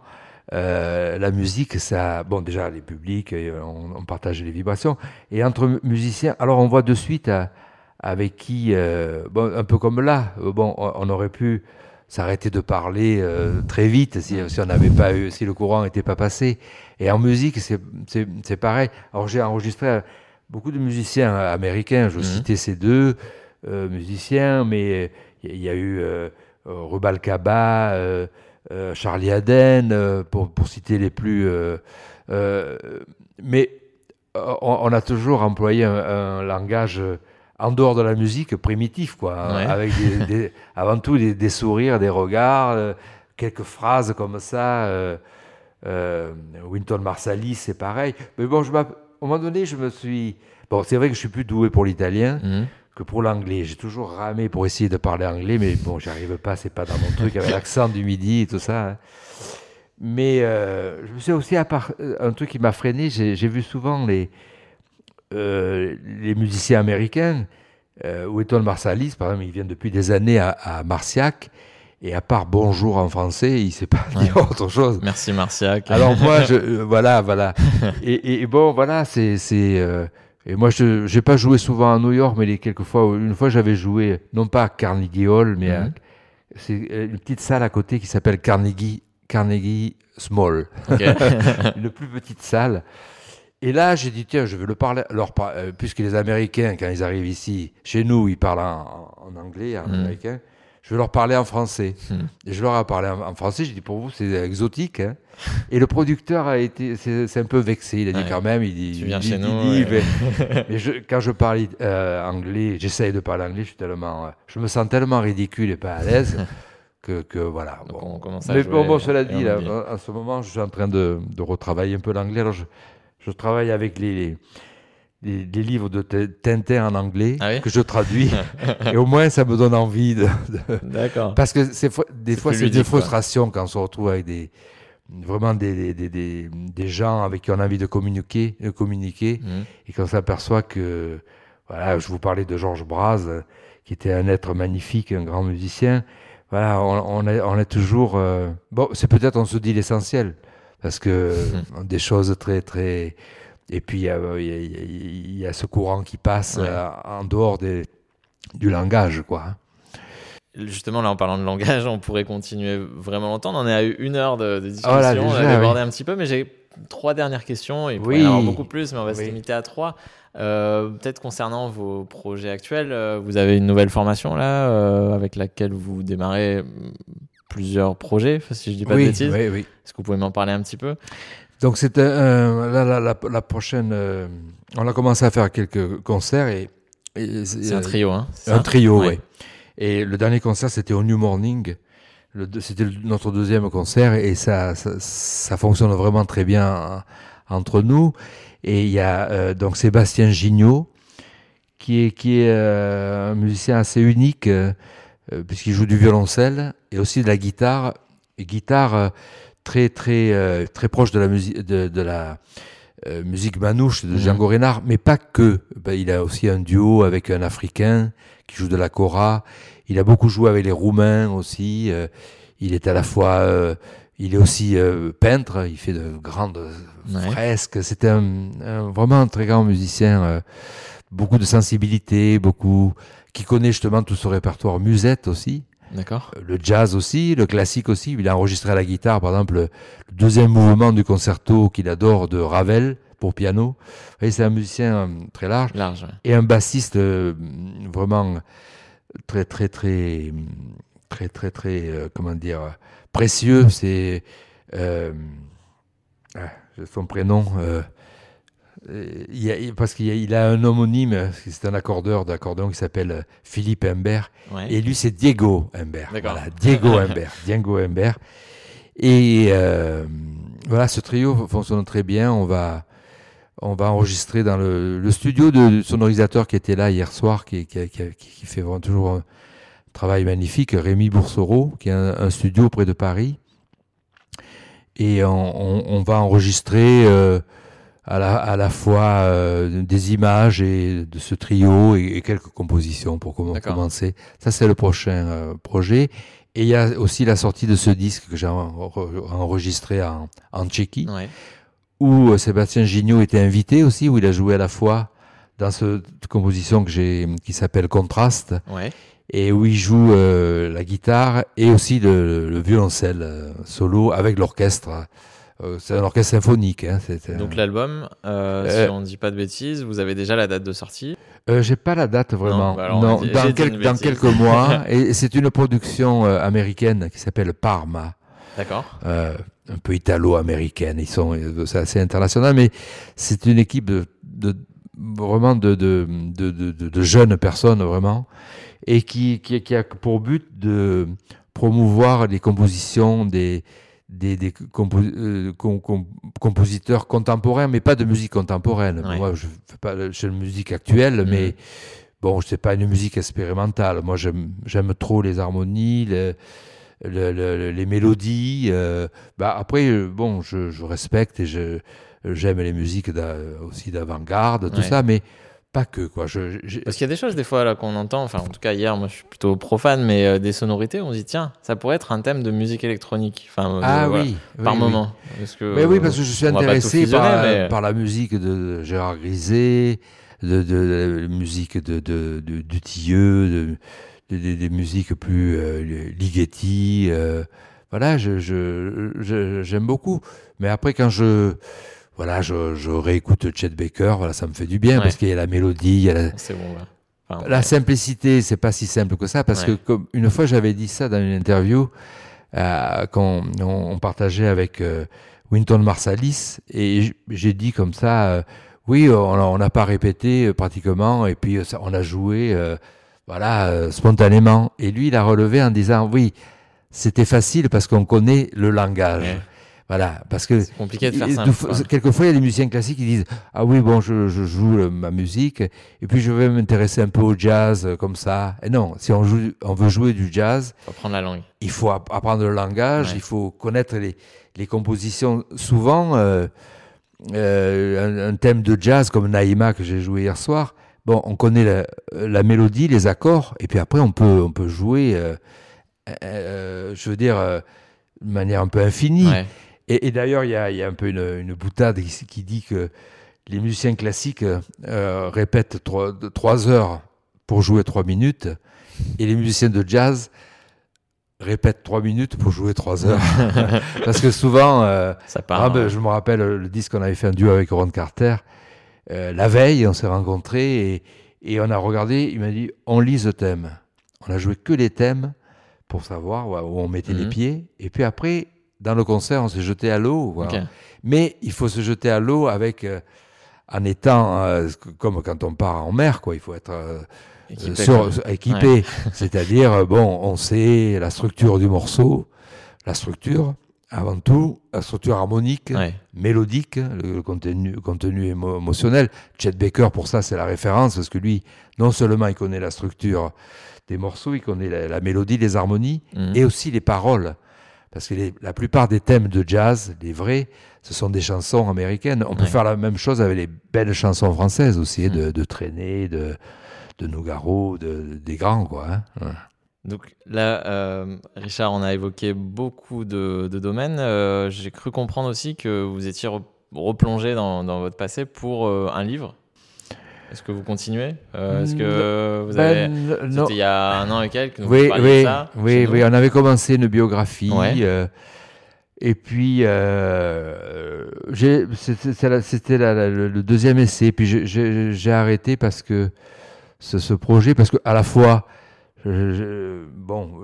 Euh, la musique, ça, bon, déjà les publics, euh, on, partage les vibrations. Et entre musiciens, alors on voit de suite euh, avec qui, bon, un peu comme là, bon, on aurait pu s'arrêter de parler très vite si, si on n'avait pas eu, si le courant n'était pas passé. Et en musique, c'est pareil. Alors j'ai enregistré beaucoup de musiciens américains. Je mhm. citais ces deux euh, musiciens, mais il y, a eu euh, Rubalcaba, euh, Charlie Aden, pour, pour, citer les plus. mais on, a toujours employé un, langage en dehors de la musique primitif, quoi, avec avant tout des, sourires, des regards, quelques phrases comme ça. Winton Marsalis, c'est pareil. Mais bon, je un moment donné, je me suis. Bon, c'est vrai que je suis plus doué pour l'italien mhm. que pour l'anglais. J'ai toujours ramé pour essayer de parler anglais, mais bon, j'arrive pas, c'est pas dans mon truc, avec l'accent du midi et tout ça. Hein. Mais euh, je me suis aussi, à part, euh, un truc qui m'a freiné, j'ai vu souvent les, euh, les musiciens américains, euh, Wetton Marsalis, par exemple, il vient depuis des années à, à Marciac. Et à part bonjour en français, il ne sait pas dire autre chose. Merci Marciac. Alors moi, je, euh, voilà, voilà. Et, et, bon, voilà, c'est. Euh, et moi, je n'ai pas joué souvent à New York, mais les quelques fois, une fois, j'avais joué non pas à Carnegie Hall, mais à, mhm. c'est une petite salle à côté qui s'appelle Carnegie Carnegie Small, une plus petite salle. Et là, j'ai dit tiens, je vais le parler. Euh, puisque les Américains, quand ils arrivent ici, chez nous, ils parlent en, anglais, en mhm. américain je vais leur parler en français. Hmm. Et je leur ai parlé en, français, j'ai dit pour vous c'est exotique. Hein. Et le producteur a été, c'est un peu vexé. Il a dit quand même, il dit, tu viens chez nous. mais, je, quand je parle euh, anglais, j'essaye de parler anglais, je suis tellement, je me sens tellement ridicule et pas à l'aise. Que, que, voilà. bon. On mais bon, cela dit, là, en ce moment, je suis en train de, de retravailler un peu l'anglais. Alors, je, je, travaille avec les, des, livres de Tintin en anglais ah que je traduis. et au moins, ça me donne envie de. D'accord. Parce que des fois, c'est des frustrations quand on se retrouve avec des vraiment des, des, des, des, gens avec qui on a envie de communiquer, de communiquer mmh. et qu'on s'aperçoit que, voilà, je vous parlais de Georges Braz, qui était un être magnifique, un grand musicien. Voilà, on, est, on est, toujours. Euh, bon, c'est peut-être, on se dit l'essentiel, parce que mmh. des choses très, très et puis, il y, a ce courant qui passe euh, en dehors des, du langage, quoi. Hein. Justement, là, en parlant de langage, on pourrait continuer vraiment longtemps. On en est à une heure de, oh discussion. on a débordé un petit peu, mais j'ai trois dernières questions. Il pourrait y en avoir beaucoup plus, mais on va se limiter à trois. Euh, peut-être concernant vos projets actuels, euh, vous avez une nouvelle formation là, avec laquelle vous démarrez plusieurs projets, si je dis pas de bêtises. Oui, oui. Est-ce que vous pouvez m'en parler un petit peu? Donc c'était la, la, prochaine. Euh, on a commencé à faire quelques concerts et. c'est un trio, hein Un trio, oui. Et le dernier concert, c'était au New Morning. C'était notre deuxième concert et ça, ça, fonctionne vraiment très bien entre nous. Et il y a euh, donc Sébastien Gignot, qui est, qui est euh, un musicien assez unique, puisqu'il joue du violoncelle et aussi de la guitare. Guitare très très euh, très proche de la musique de, de, la euh, musique manouche de mhm. Django Reinhardt, mais pas que. Ben, il a aussi un duo avec un Africain qui joue de la kora. Il a beaucoup joué avec les Roumains aussi. Euh, il est à la fois, il est aussi peintre. Il fait de grandes fresques. C'était un, vraiment un très grand musicien. beaucoup de sensibilité, beaucoup qui connaît justement tout ce répertoire musette aussi. D'accord. Euh, le jazz aussi, le classique aussi. Il a enregistré à la guitare, par exemple, le deuxième mouvement du concerto qu'il adore de Ravel pour piano. C'est un musicien euh, très large. Large. Et un bassiste euh, vraiment très, très, très, très, très, très, comment dire, précieux. C'est ah, son prénom. Il parce qu'il a, un homonyme, c'est un accordeur d'accordéon qui s'appelle Philippe Humbert. Et lui, c'est Diego Humbert. Voilà, Diego Humbert. Diego Humbert. Et euh, voilà, ce trio fonctionne très bien. On va, on va enregistrer dans le, le studio de sonorisateur qui était là hier soir, qui, qui, qui, qui fait vraiment toujours un travail magnifique, Rémi Boursereau, qui a un, un studio près de Paris. Et on, on, on va enregistrer euh, à, la, à la fois euh, des images et de ce trio et, et quelques compositions pour com- commencer. Ça, c'est le prochain euh, projet. Et il y a aussi la sortie de ce disque que j'ai en- en- enregistré en, en Tchéquie Ouais. où euh, Sébastien Gignot était invité aussi, où il a joué à la fois dans cette composition que j'ai, qui s'appelle Contraste, Ouais. et où il joue euh, la guitare et aussi le, le violoncelle solo avec l'orchestre. Euh, c'est un orchestre symphonique. Hein, Donc l'album, euh, Euh, si on ne dit pas de bêtises, vous avez déjà la date de sortie. j'ai pas la date vraiment. Non, bah dit- dans, quel- quelques mois. et c'est une production américaine qui s'appelle Parma. D'accord. un peu italo-américaine. Ils sont, c'est assez international, mais c'est une équipe de, de vraiment de, de, de, de, de- de jeunes personnes vraiment, et qui, qui, qui a pour but de promouvoir les compositions des des, des compo- euh, com- com- compositeurs contemporains, mais pas de musique contemporaine. Ouais. Moi, je fais pas de musique actuelle, Mhm. mais bon, c'est pas une musique expérimentale. Moi, j'aime trop les harmonies, le- le- le- les mélodies. euh, bah après, euh, bon, je, je respecte et j'aime les musiques aussi d'avant-garde, tout Ouais. ça, mais pas que quoi. Je, je- Parce qu'il y a des choses des fois là qu'on entend, enfin en tout cas hier, moi je suis plutôt profane, mais euh, des sonorités, on se dit tiens, ça pourrait être un thème de musique électronique. Enfin, euh, ah voilà, oui, par oui, moment. Parce que. Mais oui, parce que je suis intéressé par, mais- par la musique de Gérard Griset, de, de, la musique de, de, de- du Tilleux, de, de- de- des musiques plus euh, Ligeti. euh, voilà, je, j'aime beaucoup. Mais après, quand je voilà, je, je réécoute Chet Baker, voilà, ça me fait du bien Ouais. parce qu'il y a la mélodie, il y a la, C'est bon. là. Enfin, la ouais. simplicité, c'est pas si simple que ça, parce Ouais. que comme une fois j'avais dit ça dans une interview euh, qu'on on, on partageait avec euh, Winton Marsalis, et j'ai dit comme ça, euh, oui, on a- on n'a pas répété euh, pratiquement, et puis euh, ça, on a joué, euh, voilà, euh, spontanément. Et lui, il a relevé en disant, oui, c'était facile parce qu'on connaît le langage. Voilà, parce que C'est compliqué de faire ça. Quelquefois, il y a des musiciens classiques qui disent Ah oui, bon, je, je joue ma musique, et puis je vais m'intéresser un peu au jazz, euh, comme ça. Et non, si on, joue, on veut jouer du jazz, Faut apprendre la langue. il faut app- apprendre le langage, Ouais. il faut connaître les, les compositions. Souvent, euh, euh, un, un thème de jazz comme Naïma que j'ai joué hier soir, bon, on connaît la, la mélodie, les accords, et puis après, on peut, on peut jouer, euh, je veux dire, de manière un peu infinie. Ouais. Et, et d'ailleurs, il y a, il y a un peu une, une boutade qui, qui dit que les musiciens classiques euh, répètent trois, heures pour jouer trois minutes, et les musiciens de jazz répètent trois minutes pour jouer trois heures. Parce que souvent, euh, Ça ah, ben, je me rappelle le disque qu'on avait fait un duo avec Ron Carter. euh, la veille, on s'est rencontrés et, et on a regardé. Il m'a dit on lit ce thème. On a joué que les thèmes pour savoir où on mettait les Mhm. pieds. Et puis après, dans le concert, on s'est jeté à l'eau. voilà. Mais il faut se jeter à l'eau avec, euh, en étant euh, comme quand on part en mer, quoi. Il faut être euh, Équipé. C'est-à-dire, bon, on sait la structure du morceau, la structure, avant tout, la structure harmonique, Ouais. mélodique, le contenu, contenu émo- émotionnel. Chet Baker, pour ça, c'est la référence, parce que lui, non seulement il connaît la structure des morceaux, il connaît la, la mélodie, les harmonies, Mhm. et aussi les paroles. Parce que les- la plupart des thèmes de jazz, les vrais, ce sont des chansons américaines. On peut Ouais. faire la même chose avec les belles chansons françaises aussi, hein, de, de Traîner, de, de Nougaro, de, des grands, quoi. hein. Ouais. Donc là, euh, Richard, on a évoqué beaucoup de, de domaines. Euh, J'ai cru comprendre aussi que vous étiez re- replongé dans, dans votre passé pour euh, un livre. Est-ce que vous continuez? Euh, Est-ce que vous avez... Ben. C'était il y a un an et quelques, Oui, parliez de oui, ça oui, oui, on avait commencé une biographie. Ouais. euh, et puis, euh, c'était le, deuxième essai. Puis j'ai- arrêté parce que ce, ce projet, parce que à la fois, je- je- bon,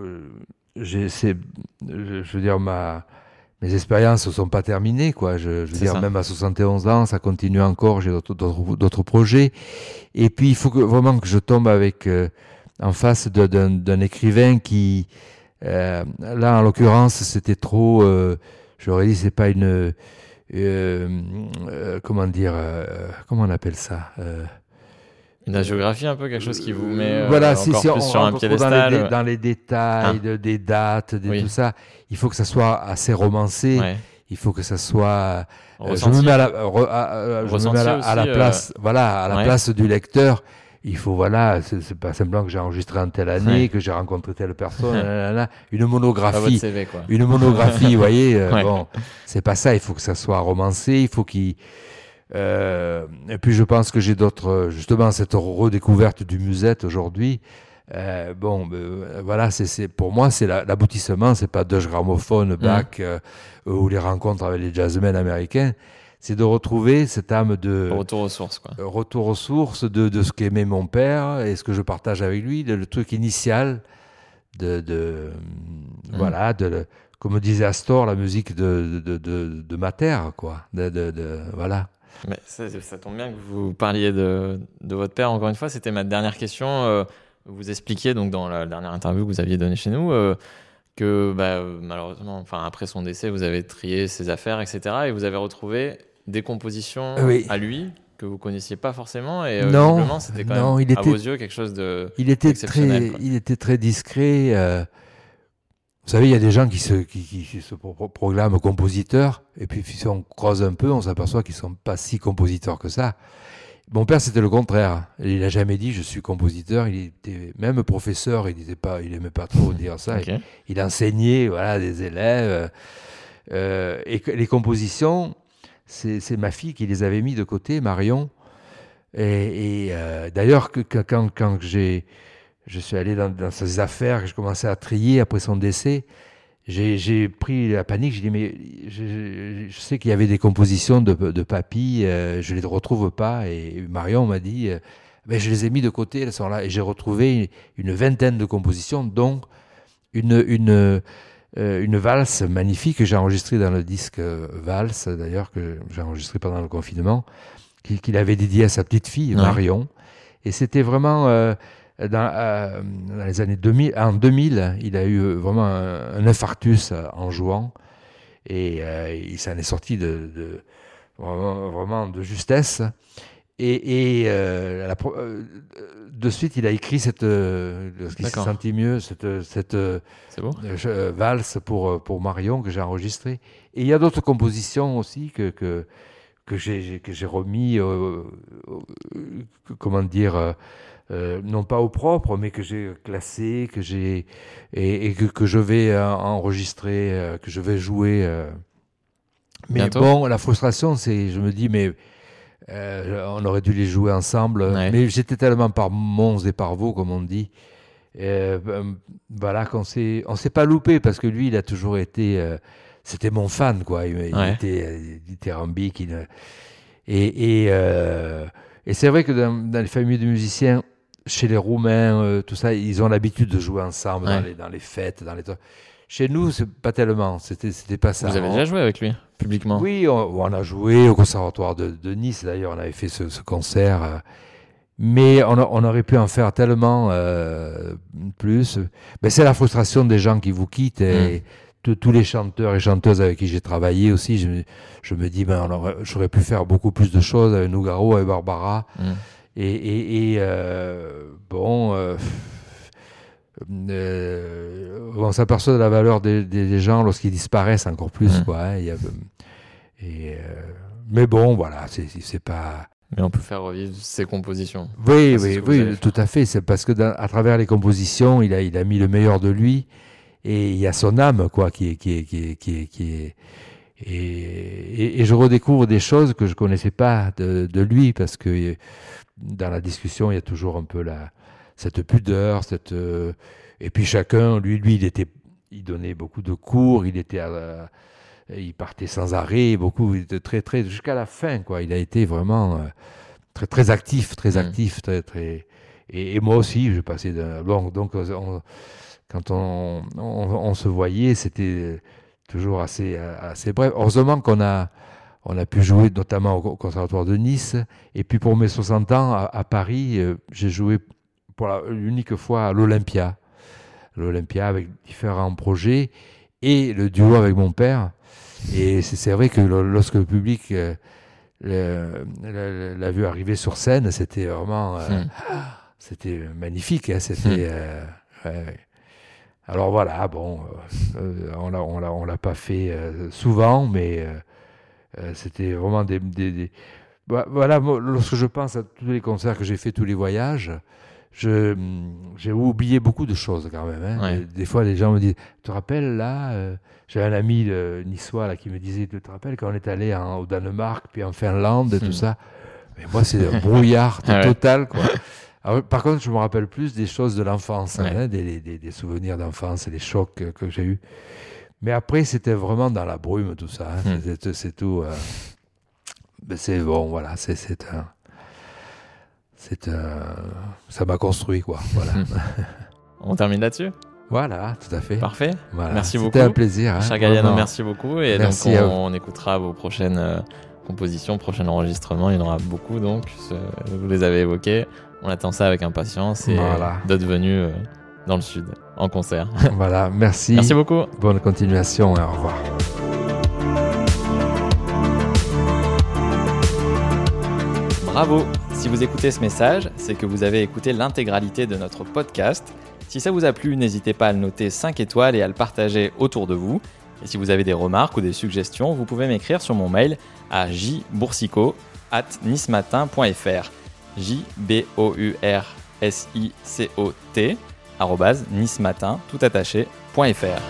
je veux dire, ma, mes expériences ne sont pas terminées, quoi. Je, je veux dire, ça. même à 71 ans, ça continue encore. J'ai d'autres- projets. Et puis, il faut que, vraiment que je tombe avec euh, en face d'un d'un écrivain qui, euh, là, en l'occurrence, c'était trop. Euh, J'aurais dit, c'est pas une comment dire, comment on appelle ça une géographie un peu quelque chose qui vous met euh, voilà, si, encore plus sur un piédestal. Dans les, dans les détails, ah. des dates, de tout ça, il faut que ça soit assez romancé. Il faut que ça soit. Euh, je me mets à la, à la, place, voilà, à la place du lecteur. Il faut voilà, c'est pas simplement que j'ai enregistré en telle année, que j'ai rencontré telle personne, une monographie, une monographie, vous voyez. Euh, bon, c'est pas ça. Il faut que ça soit romancé. Il faut qu'il euh, et puis je pense que j'ai d'autres, justement, cette redécouverte du musette aujourd'hui. Euh, bon, ben, voilà, c'est pour moi, c'est l'aboutissement. c'est pas Dutch Gramophone, Bach mmh. euh, ou les rencontres avec les jazzmen américains. C'est de retrouver cette âme de retour aux sources, quoi. retour aux sources de, de ce qu'aimait mon père et ce que je partage avec lui, le, truc initial de, de mmh. voilà, de comme disait Astor, la musique de, de, de, de ma terre, quoi. De, voilà. Mais ça, tombe bien que vous parliez de, de votre père. Encore une fois, c'était ma dernière question. Euh, vous expliquiez donc dans la dernière interview que vous aviez donnée chez nous euh, que bah, malheureusement, enfin après son décès, vous avez trié ses affaires, etc. Et vous avez retrouvé des compositions à lui que vous connaissiez pas forcément et euh, non, c'était quand non, même il à vos yeux quelque chose de il était très il était très discret vous savez, il y a des gens qui se, qui, se proclament compositeurs, et puis si on croise un peu, on s'aperçoit qu'ils sont pas si compositeurs que ça. Mon père, c'était le contraire. Il n'a jamais dit je suis compositeur. Il était même professeur. Il disait pas, il aimait pas trop dire ça. Il, enseignait, voilà, des élèves. Euh, et les compositions, c'est ma fille qui les avait mis de côté, Marion. Et, euh, d'ailleurs, quand, quand j'ai je suis allé dans, dans ses affaires, je commençais à trier après son décès. J'ai pris la panique, j'ai dit, mais je, sais qu'il y avait des compositions de, de papy, euh, je ne les retrouve pas. Et Marion m'a dit, euh, ben, je les ai mis de côté, elles sont là. Et j'ai retrouvé une, vingtaine de compositions, dont une, une, euh, une valse magnifique que j'ai enregistrée dans le disque Valse, d'ailleurs, que j'ai enregistré pendant le confinement, qu'il avait dédié à sa petite fille, Marion. Et c'était vraiment dans, euh, dans, les années 2000, en 2000, il a eu vraiment un, infarctus en jouant et euh, il s'en est sorti de, de vraiment, vraiment, de justesse. Et, et euh, la, euh, de suite, il a écrit cette, euh, ce s'est senti mieux, cette, cette valse pour, pour Marion que j'ai enregistrée. Et il y a d'autres compositions aussi que, que, que j'ai remis, comment dire, euh, non pas au propre, mais que j'ai classé, que j'ai et, que, que, je vais euh, enregistrer, euh, que je vais jouer. Mais bon, la frustration, c'est, je me dis, mais on aurait dû les jouer ensemble. Mais j'étais tellement par mons et par vous, comme on dit. Voilà, qu'on s'est, on s'est pas loupé parce que lui, il a toujours été, c'était mon fan, quoi. Il, était dithyrambique. Il, et, et, et c'est vrai que dans, dans, les familles de musiciens, chez les Roumains, euh, tout ça, ils ont l'habitude de jouer ensemble dans, les, dans, les, fêtes. Dans les... Chez nous, c'est pas tellement. C'était, c'était pas ça. Vous avez déjà joué avec lui, publiquement? Oui, on, a joué au Conservatoire de, Nice, d'ailleurs, on avait fait ce, concert. Euh, mais on, on, aurait pu en faire tellement euh, plus. Mais c'est la frustration des gens qui vous quittent et de, hmm. tous les chanteurs et chanteuses avec qui j'ai travaillé aussi. Je, je me dis, ben, j'aurais pu faire beaucoup plus de choses avec Nougaro, avec Barbara. Hmm. Et, euh, bon, euh, euh, on s'aperçoit de la valeur des, gens lorsqu'ils disparaissent encore plus. Mmh. Quoi, hein, et, mais bon, voilà, c'est pas. Mais on peut faire revivre ses compositions. Oui, oui, oui, tout à fait. C'est parce que à travers les compositions, il a, il a mis le meilleur de lui et il y a son âme, quoi, qui est, qui est, qui est, qui est, et, et, je redécouvre des choses que je connaissais pas de, de lui parce que dans la discussion, il y a toujours un peu la, cette pudeur, cette, euh, et puis chacun, lui, lui, il était, il donnait beaucoup de cours, il était, il partait sans arrêt, beaucoup, il était très, très, jusqu'à la fin, quoi. Il a été vraiment euh, très, très actif, très mm. actif, très, très, et, moi aussi, je passais d'un, bon, donc, quand on, on, on, se voyait, c'était toujours assez, assez bref. Heureusement qu'on a, on a pu jouer notamment au Conservatoire de Nice. Et puis pour mes 60 ans, à, Paris, euh, j'ai joué pour l'unique fois à l'Olympia. L'Olympia avec différents projets et le duo avec mon père. Et c'est vrai que lorsque le public l'a vu arriver sur scène, c'était vraiment. Hmm. C'était magnifique. Hein, c'était. Hmm. Alors voilà, bon, on l'a, on l'a pas fait souvent, mais c'était vraiment des, des bah, voilà, lorsque je pense à tous les concerts que j'ai fait, tous les voyages, j'ai oublié beaucoup de choses quand même. Hein. Des fois, les gens me disent Tu te rappelles là euh, J'ai un ami euh, niçois là, qui me disait Tu te rappelles quand on est allé au Danemark, puis en Finlande, et tout hmm. ça? Mais moi, c'est un brouillard total. Quoi. par contre, je me rappelle plus des choses de l'enfance, hein, des, des, souvenirs d'enfance et des chocs que, j'ai eus. Mais après, c'était vraiment dans la brume, tout ça. Hein. Hmm. C'est tout. Euh, c'est bon, voilà, c'est un. C'est un. Ça m'a construit, quoi. Voilà. On termine là-dessus? Voilà, tout à fait. Parfait. Merci beaucoup. C'était un plaisir. Hein, merci beaucoup. Et donc, on, écoutera vos prochaines euh, compositions, prochains enregistrements. Il y en aura beaucoup, donc. Vous les avez évoqués. On attend ça avec impatience et d'autres venus euh, dans le sud en concert. voilà, merci. Merci beaucoup. Bonne continuation et au revoir. Bravo Si vous écoutez ce message, c'est que vous avez écouté l'intégralité de notre podcast. Si ça vous a plu, n'hésitez pas à le noter 5 étoiles et à le partager autour de vous. Et si vous avez des remarques ou des suggestions, vous pouvez m'écrire sur mon mail à jboursico at nismatin.fr j b o u r s i c o t nismatin tout attaché.fr.